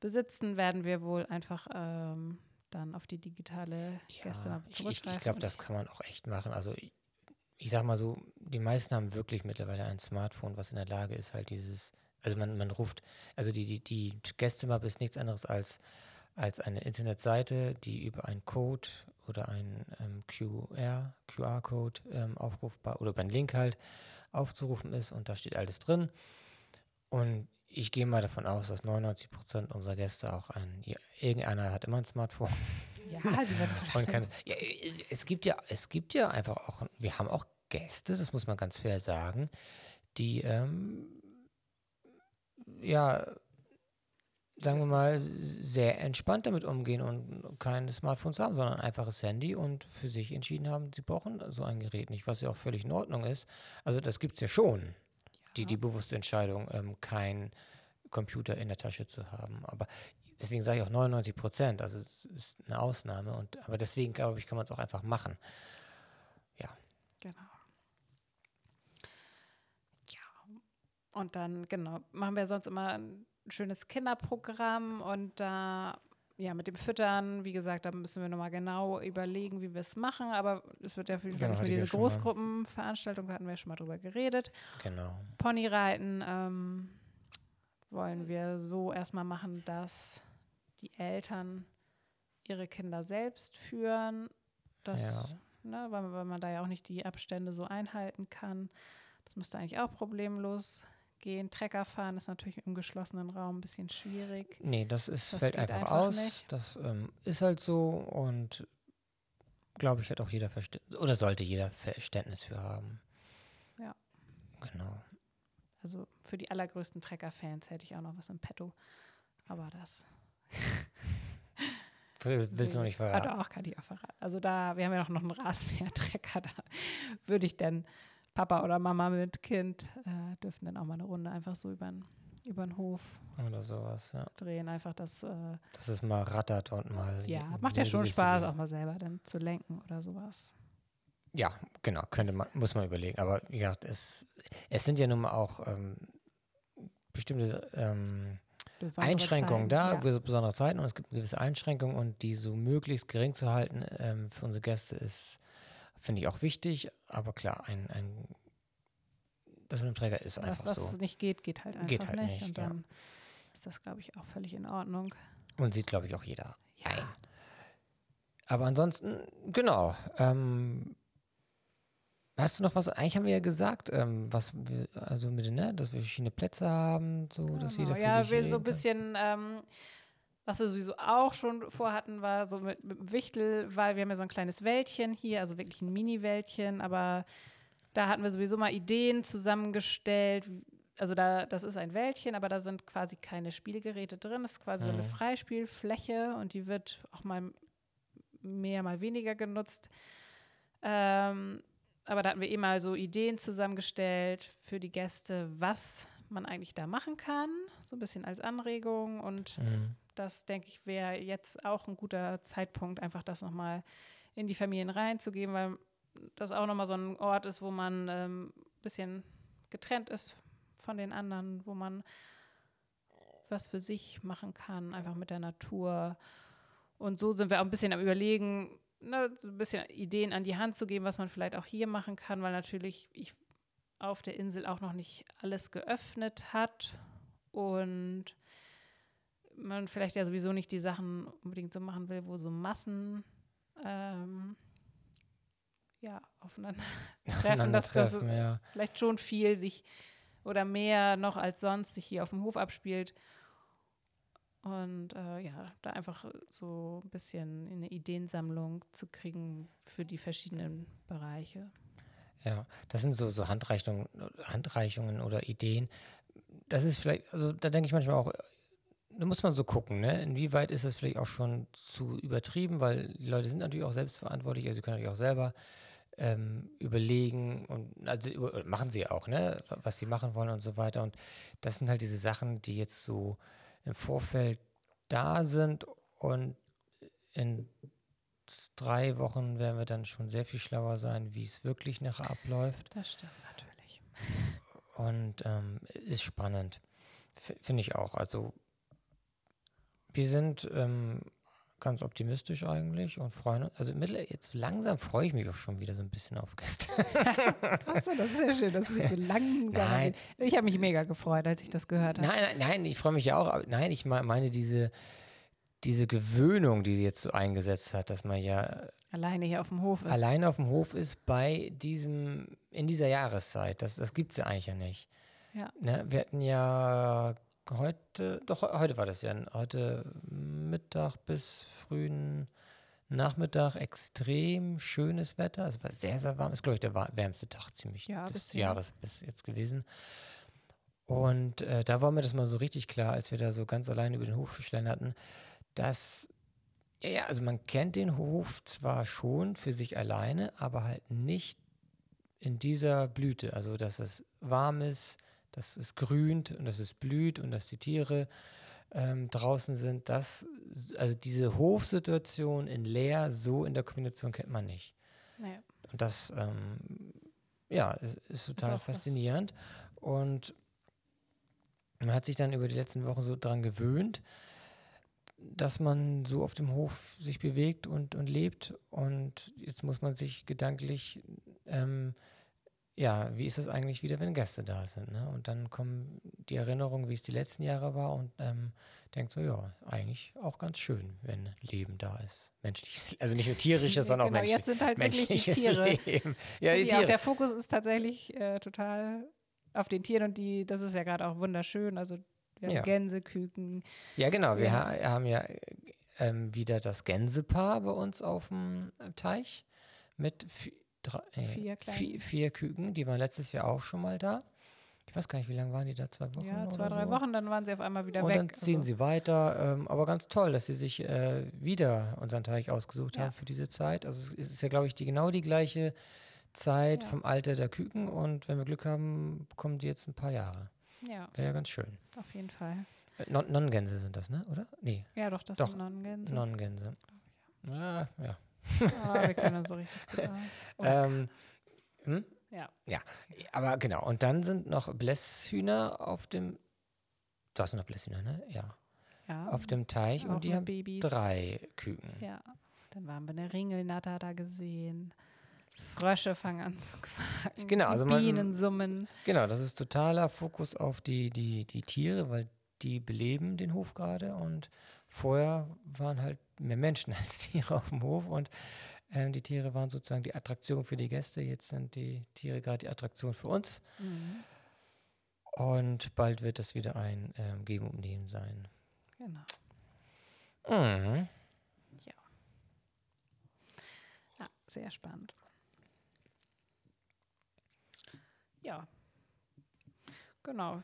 besitzen, werden wir wohl einfach ähm, dann auf die digitale ja, Gästemappe zurückgreifen. Ich, ich glaube, das kann man auch echt machen. Also ich sag mal so, die meisten haben wirklich mittlerweile ein Smartphone, was in der Lage ist, halt dieses, also man, man ruft, also die, die, die Gästemappe ist nichts anderes als, als eine Internetseite, die über einen Code oder einen ähm, QR, QR-Code ähm, aufrufbar oder über einen Link halt aufzurufen ist und da steht alles drin. Und ich gehe mal davon aus, dass 99 Prozent unserer Gäste auch ein, irgendeiner hat immer ein Smartphone. Ja, die werden kann, ja, es gibt ja, es gibt ja einfach auch, wir haben auch Gäste, das muss man ganz fair sagen, die ähm, ja, sagen wir mal, sehr entspannt damit umgehen und keine Smartphones haben, sondern ein einfaches Handy und für sich entschieden haben, sie brauchen so ein Gerät nicht, was ja auch völlig in Ordnung ist. Also das gibt es ja schon, ja. Die, die bewusste Entscheidung, ähm, kein Computer in der Tasche zu haben. Aber deswegen sage ich auch 99 Prozent, also es ist eine Ausnahme. Und, aber deswegen, glaube ich, kann man es auch einfach machen. Ja. Genau. Und dann, genau, machen wir sonst immer schönes Kinderprogramm und da ja, mit dem Füttern, wie gesagt, da müssen wir nochmal genau überlegen, wie wir es machen. Aber es wird ja für genau, diese Großgruppenveranstaltung, da hatten wir ja schon mal drüber geredet. Genau. Ponyreiten ähm, wollen wir so erstmal machen, dass die Eltern ihre Kinder selbst führen. Das, ja. ne, weil, weil man da ja auch nicht die Abstände so einhalten kann. Das müsste eigentlich auch problemlos gehen. Trecker fahren ist natürlich im geschlossenen Raum ein bisschen schwierig. Nee, das ist, das fällt einfach, einfach, aus. Nicht. Das ähm, ist halt so und glaube ich, hat auch jeder Verständnis oder sollte jeder Verständnis für haben. Ja. Genau. Also für die allergrößten Trecker-Fans hätte ich auch noch was im Petto. Aber das. Willst du noch nicht verraten? Ah, doch, kann ich auch verraten. Also da, wir haben ja noch, einen Rasenmäher-Trecker, da würde ich dann Papa oder Mama mit Kind äh, dürfen dann auch mal eine Runde einfach so über den Hof oder sowas, ja. drehen. Einfach das. Äh, Dass es mal rattert und mal. Ja, macht ja schon Spaß, auch mal selber dann zu lenken oder sowas. Ja, genau, könnte man, muss man überlegen. Aber wie gesagt, es, es sind ja nun mal auch ähm, bestimmte ähm, Einschränkungen Zeiten, da, ja. besondere Zeiten und es gibt gewisse Einschränkungen und die so möglichst gering zu halten ähm, für unsere Gäste ist Finde ich auch wichtig, aber klar, ein, ein das mit dem Träger ist einfach was, so. Was nicht geht, geht halt einfach geht halt nicht. nicht. Und dann ja. ist das, glaube ich, auch völlig in Ordnung. Und sieht, glaube ich, auch jeder ja. ein. Aber ansonsten, genau. Ähm, hast du noch was? Eigentlich haben wir ja gesagt, ähm, was wir, also mit, ne, dass wir verschiedene Plätze haben, so genau. dass jeder für ja, sich wir so ein bisschen ähm, was wir sowieso auch schon vorhatten, war so mit, mit Wichtel, weil wir haben ja so ein kleines Wäldchen hier, also wirklich ein Mini-Wäldchen, aber da hatten wir sowieso mal Ideen zusammengestellt. Also da, das ist ein Wäldchen, aber da sind quasi keine Spielgeräte drin. Das ist quasi mhm. so eine mhm. Freispielfläche und die wird auch mal mehr, mal weniger genutzt. Ähm, aber da hatten wir eh mal so Ideen zusammengestellt für die Gäste, was man eigentlich da machen kann, so ein bisschen als Anregung und mhm das, denke ich, wäre jetzt auch ein guter Zeitpunkt, einfach das nochmal in die Familien reinzugeben, weil das auch nochmal so ein Ort ist, wo man ein ähm, bisschen getrennt ist von den anderen, wo man was für sich machen kann, einfach mit der Natur. Und so sind wir auch ein bisschen am Überlegen, ne, so ein bisschen Ideen an die Hand zu geben, was man vielleicht auch hier machen kann, weil natürlich ich auf der Insel auch noch nicht alles geöffnet hat. Und man vielleicht ja sowieso nicht die Sachen unbedingt so machen will, wo so Massen ähm, ja, aufeinander treffen, dass das ja. vielleicht schon viel sich oder mehr noch als sonst sich hier auf dem Hof abspielt. Und äh, ja, da einfach so ein bisschen eine Ideensammlung zu kriegen für die verschiedenen Bereiche. Ja, das sind so, so Handreichungen, Handreichungen oder Ideen. Das ist vielleicht, also da denke ich manchmal auch, da muss man so gucken, ne? Inwieweit ist das vielleicht auch schon zu übertrieben, weil die Leute sind natürlich auch selbstverantwortlich, also sie können natürlich auch selber ähm, überlegen und also über, machen sie auch, ne? Was sie machen wollen und so weiter. Und das sind halt diese Sachen, die jetzt so im Vorfeld da sind und in drei Wochen werden wir dann schon sehr viel schlauer sein, wie es wirklich nachher abläuft. Das stimmt natürlich. Und ähm, ist spannend. Finde ich auch. Also wir sind ähm, ganz optimistisch eigentlich und freuen uns. Also jetzt langsam freue ich mich auch schon wieder so ein bisschen auf Gäste. Achso, das ist ja schön, dass du dich so langsam. Nein. Ich habe mich mega gefreut, als ich das gehört habe. Nein, nein, nein, ich freue mich ja auch. nein, ich meine diese, diese Gewöhnung, die jetzt so eingesetzt hat, dass man ja alleine hier auf dem Hof ist. Alleine auf dem Hof ist bei diesem, in dieser Jahreszeit. Das, das gibt es ja eigentlich ja nicht. Ja. Ne, wir hatten ja heute, doch heute war das ja, heute Mittag bis frühen Nachmittag extrem schönes Wetter. Es war sehr, sehr warm. Ist, glaube ich, der wärmste Tag ziemlich ja, des Jahres bis jetzt gewesen. Und äh, da war mir das mal so richtig klar, als wir da so ganz alleine über den Hof schlenderten, dass, ja, ja, also man kennt den Hof zwar schon für sich alleine, aber halt nicht in dieser Blüte. Also, dass es warm ist, dass es grünt und dass es blüht und dass die Tiere ähm, draußen sind. Das, also diese Hofsituation in Leer, so in der Kombination kennt man nicht. Naja. Und das, ähm, ja, ist, ist total ist faszinierend. Was. Und man hat sich dann über die letzten Wochen so dran gewöhnt, dass man so auf dem Hof sich bewegt und, und lebt. Und jetzt muss man sich gedanklich, ähm, ja, wie ist das eigentlich wieder, wenn Gäste da sind? Ne? Und dann kommen die Erinnerungen, wie es die letzten Jahre war und ähm, denkt so, ja, eigentlich auch ganz schön, wenn Leben da ist. Menschliches, also nicht nur tierisches, sondern genau, auch menschlich, jetzt sind halt wirklich die menschliches Tiere. Leben. Ja, die Die- Tiere. Der Fokus ist tatsächlich äh, total auf den Tieren und die, das ist ja gerade auch wunderschön. Also wir haben Ja. Gänse, Küken. Ja, genau. Wir ha haben ja ähm, wieder das Gänsepaar bei uns auf dem Teich mit drei, äh, Vier vier, vier Küken. Die waren letztes Jahr auch schon mal da. Ich weiß gar nicht, wie lange waren die da? Zwei Wochen? Ja, zwei, drei so? Wochen, dann waren sie auf einmal wieder Und weg. dann ziehen also, sie weiter. Ähm, aber ganz toll, dass sie sich äh, wieder unseren Teich ausgesucht Ja. haben für diese Zeit. Also es ist ja, glaube ich, die, genau die gleiche Zeit Ja. vom Alter der Küken. Und wenn wir Glück haben, bekommen die jetzt ein paar Jahre. ja, Wäre ja ganz schön. auf jeden Fall. Äh, Non- Nonnengänse sind das, ne? Oder? Nee, Ja, doch, das Doch. sind Nonnengänse. Nonnengänse. Ah, ja. Ah, wir können so richtig gut. Und- Ähm, hm? ja. Ja, aber genau. Und dann sind noch Blässhühner auf dem. Du hast noch Blässhühner, ne? Ja. ja. Auf dem Teich und die haben Babys. drei Küken. Ja, dann haben wir eine Ringelnatter da gesehen. Frösche fangen an zu quaken. Genau, also man- Bienen summen. Genau, das ist totaler Fokus auf die, die, die Tiere, weil die beleben den Hof gerade und vorher waren halt mehr Menschen als Tiere auf dem Hof und ähm, die Tiere waren sozusagen die Attraktion für die Gäste. Jetzt sind die Tiere gerade die Attraktion für uns Mhm. und bald wird das wieder ein ähm, Geben und Nehmen sein. Genau. Mhm. Ja, sehr spannend. Ja. Genau.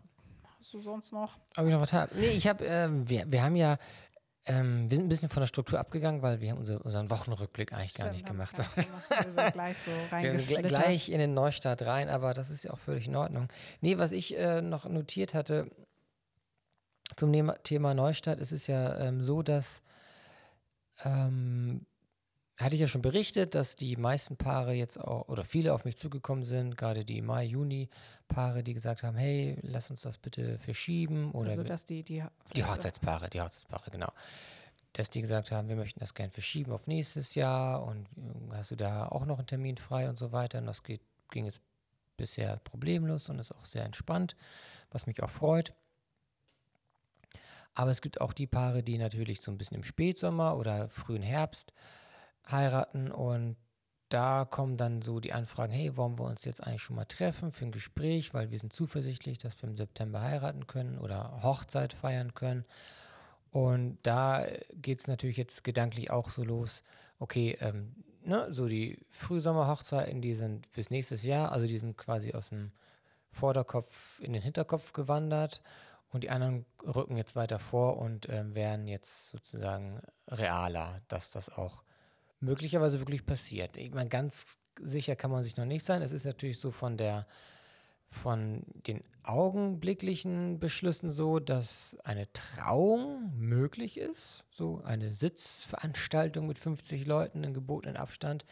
Hast du sonst noch? Ob ich noch was habe? Nee, ich habe, ähm, wir, wir haben ja, ähm, wir sind ein bisschen von der Struktur abgegangen, weil wir haben unser, unseren Wochenrückblick eigentlich gar nicht Stimmt, haben gemacht. nicht gemacht. Wir sind gleich so reingeschlittert. gleich in den Neustart rein, aber das ist ja auch völlig in Ordnung. Nee, was ich äh, noch notiert hatte zum Thema Neustart, ist es ja ähm, so, dass, ähm, hatte ich ja schon berichtet, dass die meisten Paare jetzt auch, oder viele auf mich zugekommen sind, gerade die Mai, Juni Paare, die gesagt haben, hey, lass uns das bitte verschieben oder also, dass die, die, die Hochzeitspaare, die Hochzeitspaare, genau. Dass die gesagt haben, wir möchten das gern verschieben auf nächstes Jahr und äh, hast du da auch noch einen Termin frei und so weiter. Und das geht, ging jetzt bisher problemlos und ist auch sehr entspannt, was mich auch freut. Aber es gibt auch die Paare, die natürlich so ein bisschen im Spätsommer oder frühen Herbst heiraten und da kommen dann so die Anfragen, hey, wollen wir uns jetzt eigentlich schon mal treffen für ein Gespräch, weil wir sind zuversichtlich, dass wir im September heiraten können oder Hochzeit feiern können. Und da geht es natürlich jetzt gedanklich auch so los, okay, ähm, ne, so die Frühsommerhochzeiten, die sind bis nächstes Jahr, also die sind quasi aus dem Vorderkopf in den Hinterkopf gewandert und die anderen rücken jetzt weiter vor und ähm, werden jetzt sozusagen realer, dass das auch möglicherweise wirklich passiert. Ich meine, ganz sicher kann man sich noch nicht sein. Es ist natürlich so von der von den augenblicklichen Beschlüssen so, dass eine Trauung möglich ist. So eine Sitzveranstaltung mit 50 Leuten in gebotenen Abstand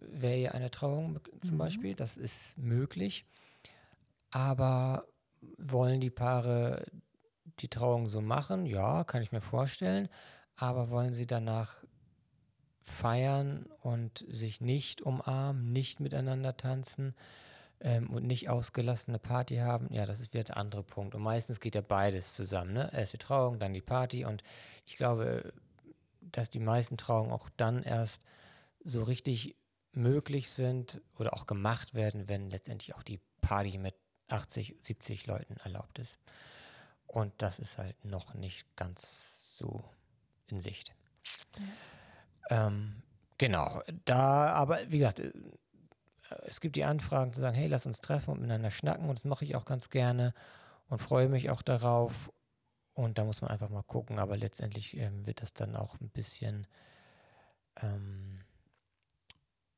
wäre ja eine Trauung zum Mhm. Beispiel. Das ist möglich. Aber wollen die Paare die Trauung so machen? Ja, kann ich mir vorstellen. Aber wollen sie danach feiern und sich nicht umarmen, nicht miteinander tanzen ähm, und nicht ausgelassene Party haben? Ja, das ist wieder der andere Punkt. Und meistens geht ja beides zusammen. Ne? Erst die Trauung, dann die Party. Und ich glaube, dass die meisten Trauungen auch dann erst so richtig möglich sind oder auch gemacht werden, wenn letztendlich auch die Party mit 80, 70 Leuten erlaubt ist. Und das ist halt noch nicht ganz so in Sicht. Ähm, genau, da, aber wie gesagt, äh, es gibt die Anfragen zu sagen, hey, lass uns treffen und miteinander schnacken und das mache ich auch ganz gerne und freue mich auch darauf. Und da muss man einfach mal gucken, aber letztendlich ähm, wird das dann auch ein bisschen, ähm,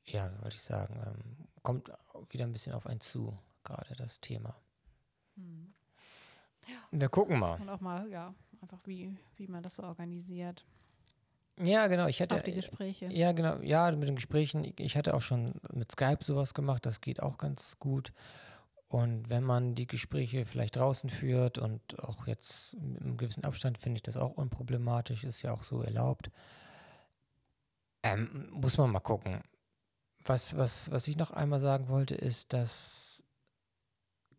ja, wollte ich sagen, ähm, kommt wieder ein bisschen auf einen zu, gerade das Thema. Hm. Wir gucken mal. Und auch mal, ja, einfach wie, wie man das so organisiert. Ja, genau. Ich hatte, Auch die Gespräche. Ja, genau. Ja, mit den Gesprächen. Ich- Ich hatte auch schon mit Skype sowas gemacht. Das geht auch ganz gut. Und wenn man die Gespräche vielleicht draußen führt und auch jetzt mit einem gewissen Abstand finde ich das auch unproblematisch, ist ja auch so erlaubt. Ähm, muss man mal gucken. Was, was, was ich noch einmal sagen wollte, ist, dass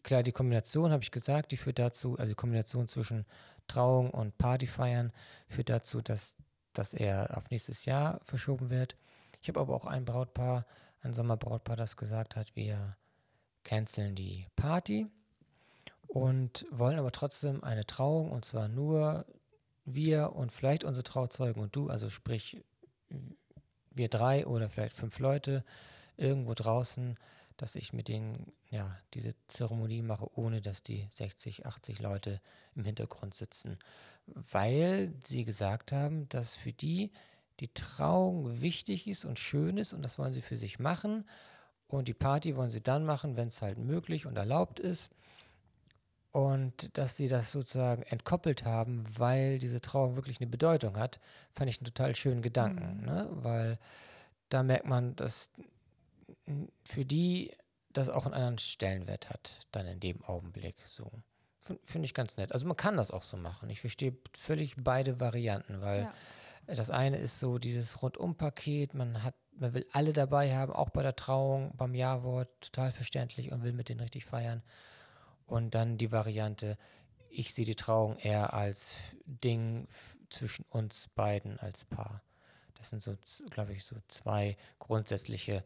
klar, die Kombination, habe ich gesagt, die führt dazu, also die Kombination zwischen Trauung und Partyfeiern führt dazu, dass, dass er auf nächstes Jahr verschoben wird. Ich habe aber auch ein Brautpaar, ein Sommerbrautpaar, das gesagt hat, wir canceln die Party und wollen aber trotzdem eine Trauung und zwar nur wir und vielleicht unsere Trauzeugen und du, also sprich wir drei oder vielleicht fünf Leute irgendwo draußen, dass ich mit denen ja diese Zeremonie mache, ohne dass die 60, 80 Leute im Hintergrund sitzen, weil sie gesagt haben, dass für die die Trauung wichtig ist und schön ist und das wollen sie für sich machen und die Party wollen sie dann machen, wenn es halt möglich und erlaubt ist. Und dass sie das sozusagen entkoppelt haben, weil diese Trauung wirklich eine Bedeutung hat, fand ich einen total schönen Gedanken. Mhm. Ne? Weil da merkt man, dass für die das auch einen anderen Stellenwert hat, dann in dem Augenblick. So. Finde ich ganz nett. Also man kann das auch so machen. Ich verstehe völlig beide Varianten, weil ja. das eine ist so dieses Rundum-Paket, man hat man will alle dabei haben, auch bei der Trauung, beim Jawort, total verständlich und will mit denen richtig feiern. Und dann die Variante, ich sehe die Trauung eher als Ding zwischen uns beiden als Paar. Das sind so, glaube ich, so zwei grundsätzliche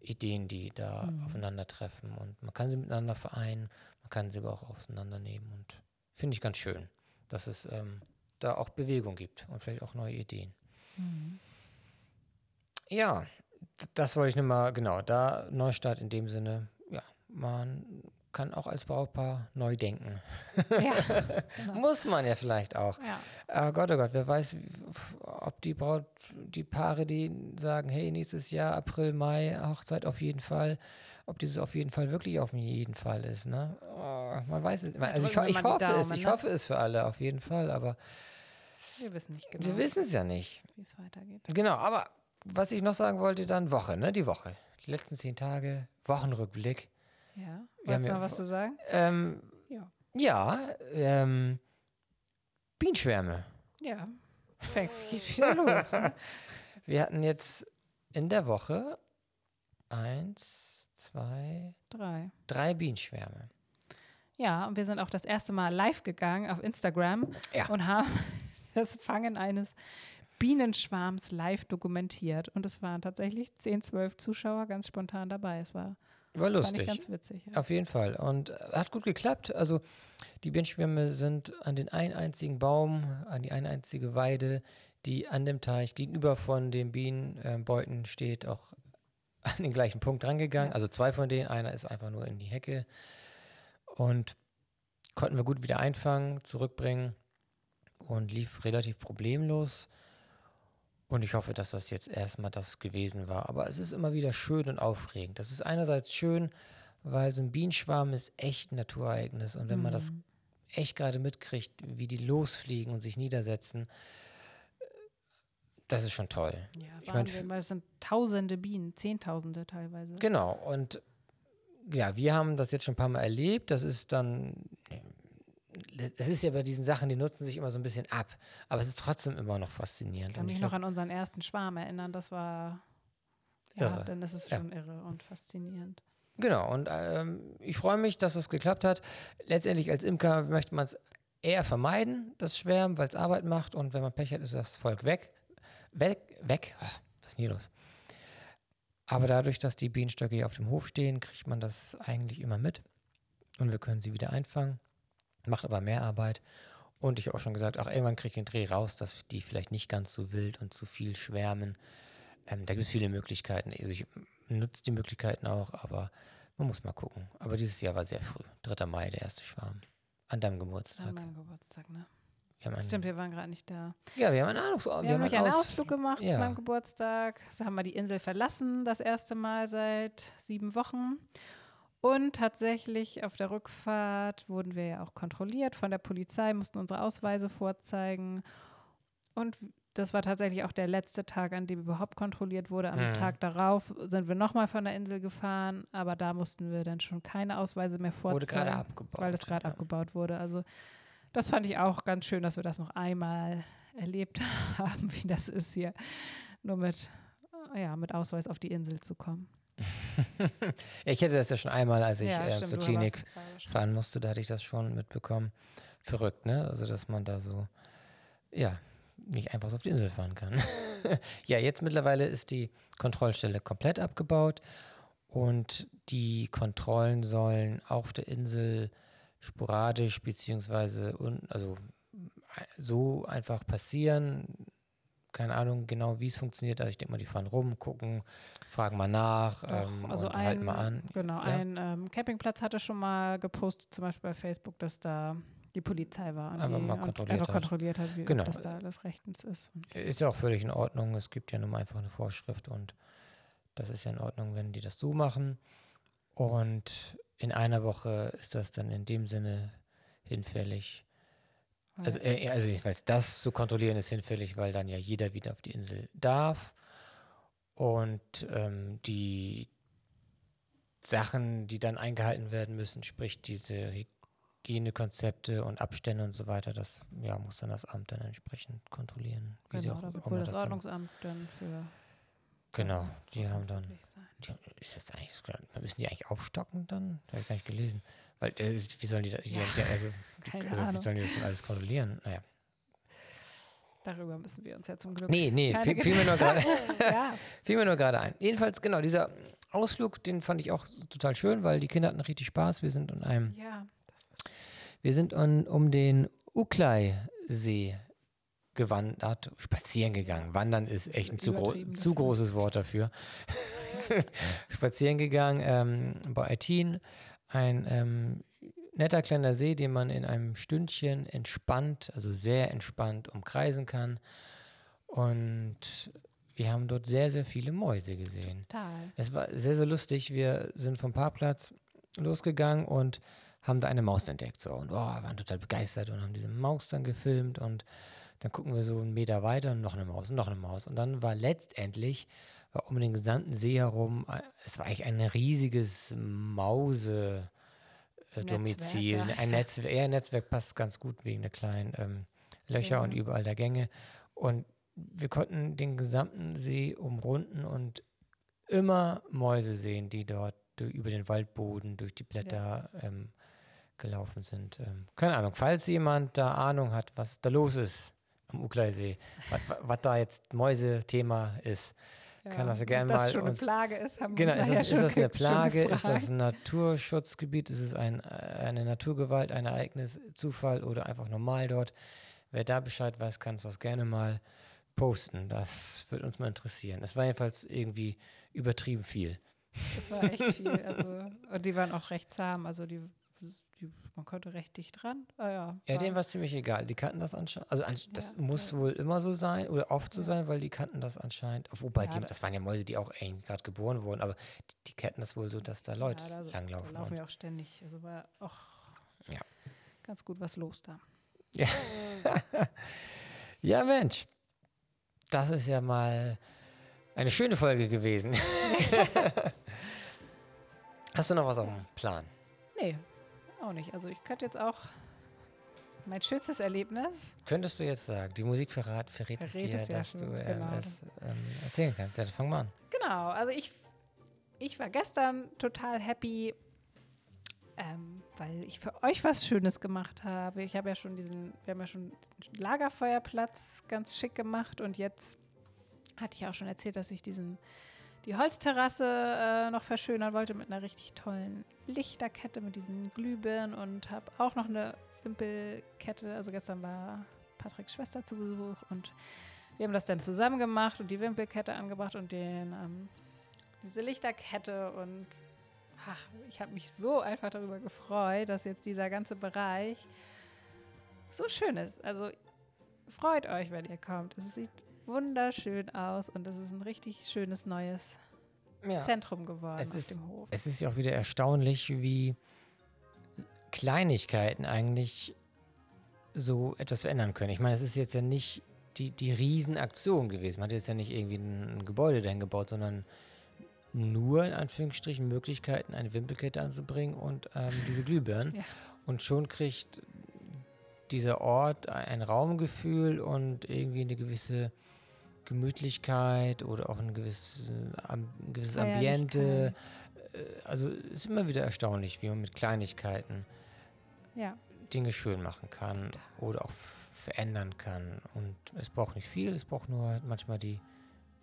Ideen, die da mhm. aufeinandertreffen. Und man kann sie miteinander vereinen, man kann sie aber auch auseinandernehmen. Und finde ich ganz schön, dass es ähm, da auch Bewegung gibt und vielleicht auch neue Ideen. Mhm. Ja, das wollte ich nur mal, genau, da Neustart in dem Sinne, ja, man kann auch als Brautpaar neu denken. Ja, genau. Muss man ja vielleicht auch. Ja. Aber Gott, oh Gott, wer weiß, ob die Braut, die Paare, die sagen, hey, nächstes Jahr, April, Mai, Hochzeit auf jeden Fall, ob dieses auf jeden Fall wirklich auf jeden Fall ist, ne? Oh, man weiß es. Also ich, ich hoffe Daumen, es, ich ne? hoffe es für alle auf jeden Fall, aber wir wissen nicht genau. Wir wissen es ja nicht. Wie es weitergeht. Genau, aber was ich noch sagen wollte, dann Woche, ne? Die Woche. Die letzten zehn Tage, Wochenrückblick. Ja. Wolltest du noch was zu sagen? Ähm, ja. Ja, ähm, Bienenschwärme. Ja. Fängt wieder los. Ne? Wir hatten jetzt in der Woche eins, zwei, drei. Drei Bienenschwärme. Ja, und wir sind auch das erste Mal live gegangen auf Instagram ja. und haben das Fangen eines Bienenschwarms live dokumentiert. Und es waren tatsächlich 10, 12 Zuschauer ganz spontan dabei. Es war, war lustig. ganz witzig. Ja. Auf jeden Fall. Und hat gut geklappt. Also die Bienenschwärme sind an den einen einzigen Baum, an die eine einzige Weide, die an dem Teich gegenüber von den Bienenbeuten steht, auch an den gleichen Punkt rangegangen. Also zwei von denen. Einer ist einfach nur in die Hecke. Und konnten wir gut wieder einfangen, zurückbringen und lief relativ problemlos. Und ich hoffe, dass das jetzt erstmal das gewesen war. Aber es ist immer wieder schön und aufregend. Das ist einerseits schön, weil so ein Bienenschwarm ist echt ein Naturereignis. Und wenn mhm. man das mhm. echt gerade mitkriegt, wie die losfliegen und sich niedersetzen, das ist schon toll. Ja, ich mein, weil es sind tausende Bienen, zehntausende teilweise. Genau. Und ja, wir haben das jetzt schon ein paar Mal erlebt. Das ist dann es ist ja bei diesen Sachen, die nutzen sich immer so ein bisschen ab. Aber es ist trotzdem immer noch faszinierend. Ich kann mich ich noch an unseren ersten Schwarm erinnern. Das war, ja, irre. dann ist es schon ja. irre und faszinierend. Genau, und ähm, ich freue mich, dass es geklappt hat. Letztendlich als Imker möchte man es eher vermeiden, das Schwärmen, weil es Arbeit macht und wenn man Pech hat, ist das Volk weg. Weg, weg. Oh, was ist denn hier los? Aber dadurch, dass die Bienenstöcke hier auf dem Hof stehen, kriegt man das eigentlich immer mit und wir können sie wieder einfangen macht aber mehr Arbeit. Und ich habe auch schon gesagt, auch irgendwann kriege ich den Dreh raus, dass die vielleicht nicht ganz so wild und zu viel schwärmen. Ähm, da gibt es viele Möglichkeiten. Also ich nutze die Möglichkeiten auch, aber man muss mal gucken. Aber dieses Jahr war sehr früh. 3. Mai, der erste Schwarm. An deinem Geburtstag. An meinem Geburtstag, ne? Wir einen, Stimmt, wir waren gerade nicht da. Ja, wir haben einen, Aus wir wir haben, einen Aus Ausflug gemacht ja. zu meinem Geburtstag. So haben wir die Insel verlassen, das erste Mal seit sieben Wochen. Und tatsächlich auf der Rückfahrt wurden wir ja auch kontrolliert von der Polizei, mussten unsere Ausweise vorzeigen. Und das war tatsächlich auch der letzte Tag, an dem überhaupt kontrolliert wurde. Am Mhm. Tag darauf sind wir nochmal von der Insel gefahren, aber da mussten wir dann schon keine Ausweise mehr vorzeigen. Wurde gerade abgebaut. weil das gerade ja. abgebaut wurde. Also das fand ich auch ganz schön, dass wir das noch einmal erlebt haben, wie das ist hier, nur mit, ja, mit Ausweis auf die Insel zu kommen. Ja, ich hätte das ja schon einmal, als ich äh, stimmt, zur Klinik fahren musste, da hatte ich das schon mitbekommen. Verrückt, ne? Also, dass man da so, ja, nicht einfach so auf die Insel fahren kann. ja, jetzt mittlerweile ist die Kontrollstelle komplett abgebaut und die Kontrollen sollen auf der Insel sporadisch beziehungsweise un, also äh, so einfach passieren. Keine Ahnung genau, wie es funktioniert. Also ich denke mal, die fahren rum, gucken, fragen mal nach Doch, ähm, also und halten ein- mal an. Genau, Ja. ein ähm, Campingplatz hatte schon mal gepostet, zum Beispiel bei Facebook, dass da die Polizei war. und Einfach die, mal kontrolliert einfach hat. kontrolliert hat, wie Genau. ob das da alles rechtens ist. Und Ist ja auch völlig in Ordnung. Es gibt ja nun mal einfach eine Vorschrift und das ist ja in Ordnung, wenn die das so machen. Und in einer Woche ist das dann in dem Sinne hinfällig. Also, äh, also jedenfalls das zu kontrollieren ist hinfällig, weil dann ja jeder wieder auf die Insel darf. Und ähm, die Sachen, die dann eingehalten werden müssen, sprich diese Hygienekonzepte und Abstände und so weiter, das ja, muss dann das Amt dann entsprechend kontrollieren. wie sie genau, auch da wird wohl das das dann- Ordnungsamt dann für Genau, die haben dann. Die, ist das eigentlich, müssen die eigentlich aufstocken dann? Habe ich gar nicht gelesen. Weil, äh, wie sollen die das, Ja, also, also wie sollen die das denn alles kontrollieren? Naja. Darüber müssen wir uns ja zum Glück. Nee, nee, fiel, fiel mir nur gerade ja, fiel mir nur gerade ein. Jedenfalls, genau, dieser Ausflug, den fand ich auch total schön, weil die Kinder hatten richtig Spaß. Wir sind in einem, ja, wir sind un, um den Uklei-See gewandert, spazieren gegangen. Wandern ist echt ein zu, gro zu großes Wort dafür. spazieren gegangen ähm, bei Aitin. Ein ähm, netter kleiner See, den man in einem Stündchen entspannt, also sehr entspannt umkreisen kann. Und wir haben dort sehr, sehr viele Mäuse gesehen. total. Es war sehr, sehr lustig. Wir sind vom Parkplatz losgegangen und haben da eine Maus entdeckt. So. Und oh, waren total begeistert und haben diese Maus dann gefilmt. Und dann gucken wir so einen Meter weiter und noch eine Maus und noch eine Maus. Und dann war letztendlich war um den gesamten See herum, äh, es war eigentlich ein riesiges Mause. äh, Domizil, Netzwerk, ja. ein Netzwerk, ja, ein Netzwerk passt ganz gut wegen der kleinen ähm, Löcher Ja. und überall der Gänge. Und wir konnten den gesamten See umrunden und immer Mäuse sehen, die dort durch, über den Waldboden, durch die Blätter ähm, gelaufen sind. Ähm, keine Ahnung, falls jemand da Ahnung hat, was da los ist am Ukleisee, was da jetzt Mäuse-Thema ist, kann das ja ob gern das mal schon eine uns- Plage ist, haben Genau, wir ist ja das, schon ist das eine Plage? Ist das ein Naturschutzgebiet? Ist es ein, äh, eine Naturgewalt, ein Ereignis, Zufall oder einfach normal dort? Wer da Bescheid weiß, kann uns das gerne mal posten. Das würde uns mal interessieren. Es war jedenfalls irgendwie übertrieben viel. Das war echt viel. Also, und die waren auch recht zahm. Also die man konnte recht dicht dran. Ah, ja, Ja, war- denen war es ziemlich egal. Die kannten das anscheinend. Also ansch- das Ja, muss ja. wohl immer so sein oder oft so Ja. sein, weil die kannten das anscheinend. Wobei, Ja, die, da- das waren ja Mäuse, die auch gerade geboren wurden, aber die, die kannten das wohl so, dass da Leute ja, da, da langlaufen. laufen und- wir auch ständig. Also war auch Ja. ganz gut was los da. Ja, Mensch. Das ist ja mal eine schöne Folge gewesen. Hast du noch was auf dem Plan? Nee, auch nicht. Also ich könnte jetzt auch mein schönstes Erlebnis. Könntest du jetzt sagen, die Musik verrat, verrät es dir, es ja dass schon, du ähm, genau. es ähm, erzählen kannst. Ja, dann fang mal an. Genau, also ich, ich war gestern total happy, ähm, weil ich für euch was Schönes gemacht habe. Ich habe ja schon diesen, wir haben ja schon Lagerfeuerplatz ganz schick gemacht und jetzt hatte ich auch schon erzählt, dass ich diesen die Holzterrasse äh, noch verschönern wollte mit einer richtig tollen Lichterkette mit diesen Glühbirnen und habe auch noch eine Wimpelkette. Also gestern war Patricks Schwester zu Besuch und wir haben das dann zusammen gemacht und die Wimpelkette angebracht und den, ähm, diese Lichterkette und ach, ich habe mich so einfach darüber gefreut, dass jetzt dieser ganze Bereich so schön ist. Also freut euch, wenn ihr kommt. Es sieht wunderschön aus und es ist ein richtig schönes neues Ja. Zentrum geworden Es auf ist- dem Hof. Es ist ja auch wieder erstaunlich, wie Kleinigkeiten eigentlich so etwas verändern können. Ich meine, es ist jetzt ja nicht die, die Riesenaktion gewesen. Man hat jetzt ja nicht irgendwie ein, ein Gebäude dahin gebaut, sondern nur in Anführungsstrichen Möglichkeiten, eine Wimpelkette anzubringen und ähm, diese Glühbirnen. Ja. Und schon kriegt dieser Ort ein Raumgefühl und irgendwie eine gewisse Gemütlichkeit oder auch ein gewisses, ein gewisses Ambiente. Äh, Also es ist immer wieder erstaunlich, wie man mit Kleinigkeiten Ja. Dinge schön machen kann oder auch verändern kann. Und es braucht nicht viel, es braucht nur halt manchmal die,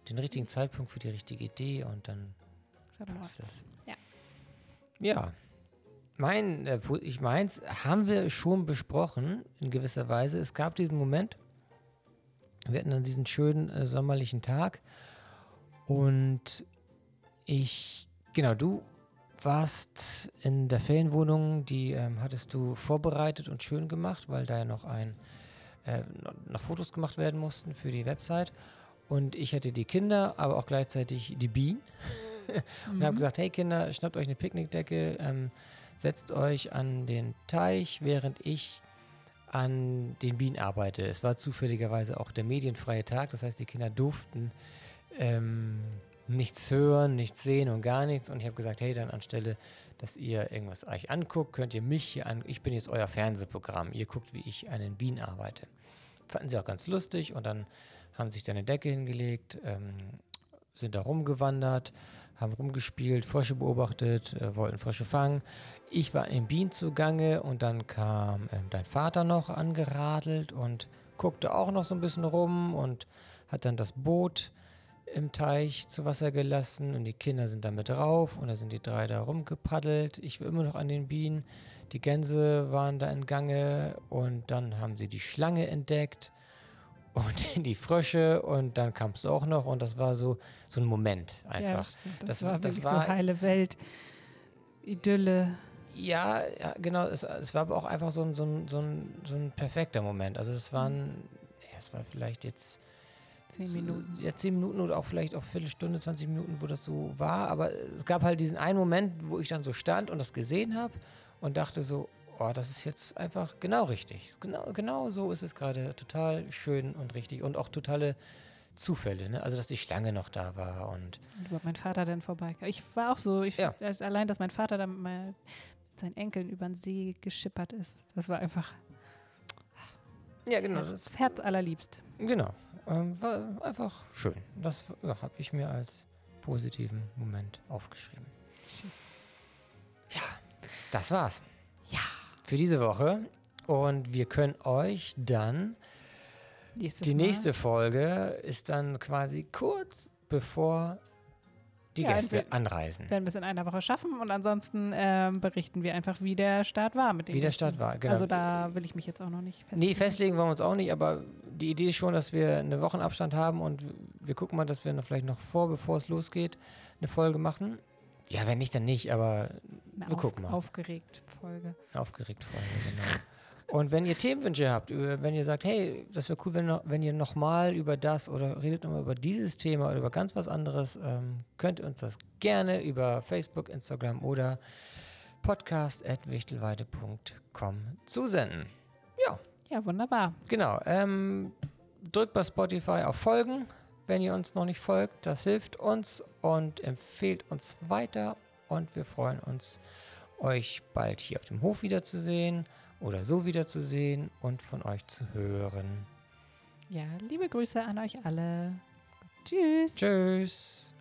den richtigen Zeitpunkt für die richtige Idee und dann Dann passt es. Ja. Ja. Mein, äh, ich meins haben wir schon besprochen in gewisser Weise. Es gab diesen Moment, wir hatten dann diesen schönen äh, sommerlichen Tag und ich, genau, du warst in der Ferienwohnung, die ähm, hattest du vorbereitet und schön gemacht, weil da ja noch ein, äh, noch, Fotos gemacht werden mussten für die Website. Und ich hatte die Kinder, aber auch gleichzeitig die Bienen. und habe gesagt, hey Kinder, schnappt euch eine Picknickdecke, ähm, setzt euch an den Teich, während ich an den Bienen arbeite. Es war zufälligerweise auch der medienfreie Tag, das heißt, die Kinder durften ähm, nichts hören, nichts sehen und gar nichts. Und ich habe gesagt, hey, dann anstelle, dass ihr irgendwas euch anguckt, könnt ihr mich hier an. Ich bin jetzt euer Fernsehprogramm. Ihr guckt, wie ich an den Bienen arbeite. Fanden sie auch ganz lustig und dann haben sich da eine Decke hingelegt, ähm, sind da rumgewandert, haben rumgespielt, Frösche beobachtet, äh, wollten Frösche fangen. Ich war in Bienen zugange und dann kam ähm, dein Vater noch angeradelt und guckte auch noch so ein bisschen rum und hat dann das Boot im Teich zu Wasser gelassen und die Kinder sind da mit drauf und da sind die drei da rumgepaddelt. Ich war immer noch an den Bienen. Die Gänse waren da in Gange und dann haben sie die Schlange entdeckt und die Frösche und dann kam es auch noch und das war so, so ein Moment Ja, einfach. das, stimmt. das, Das- war das wirklich war- so heile Welt. Idylle. Ja, ja genau. Es, es war aber auch einfach so ein, so, ein, so, ein, so ein perfekter Moment. Also es waren, ja, es war vielleicht jetzt Zehn Minuten. Ja, zehn Minuten oder auch vielleicht auch Viertelstunde, 20 Minuten, wo das so war. Aber es gab halt diesen einen Moment, wo ich dann so stand und das gesehen habe und dachte so, oh, das ist jetzt einfach genau richtig. Genau, genau so ist es gerade total schön und richtig und auch totale Zufälle. Ne? Also, dass die Schlange noch da war und Und überhaupt mein Vater dann vorbeikam. Ich war auch so, ich, Ja. als allein, dass mein Vater dann mal mit seinen Enkeln über den See geschippert ist. Das war einfach ja, genau. Das, das Herz allerliebst. Genau. Ähm, war einfach schön. Das ja, habe ich mir als positiven Moment aufgeschrieben. Ja, das war's. Für diese Woche. Und wir können euch dann, Nächstes die Mal. nächste Folge ist dann quasi kurz bevor die Ja, Gäste anreisen. werden wir es in einer Woche schaffen und ansonsten ähm, berichten wir einfach, wie der Start war mit dem. Wie der Start war, genau. Also da will ich mich jetzt auch noch nicht festlegen. Nee, festlegen wollen wir uns auch nicht, aber die Idee ist schon, dass wir eine Wochenabstand haben und wir gucken mal, dass wir noch vielleicht noch vor, bevor es losgeht, eine Folge machen. Ja, wenn nicht, dann nicht, aber Eine wir auf, gucken mal. Aufgeregt Folge. aufgeregt Folge, genau. Und wenn ihr Themenwünsche habt, über- wenn ihr sagt, hey, das wäre cool, wenn, wenn ihr nochmal über das oder redet nochmal über dieses Thema oder über ganz was anderes, ähm, könnt ihr uns das gerne über Facebook, Instagram oder podcast.wichtelweide.com zusenden. Ja, wunderbar. Genau. Ähm, drückt bei Spotify auf Folgen, wenn ihr uns noch nicht folgt. Das hilft uns und empfehlt uns weiter. Und wir freuen uns, euch bald hier auf dem Hof wiederzusehen oder so wiederzusehen und von euch zu hören. Ja, liebe Grüße an euch alle. Tschüss. Tschüss.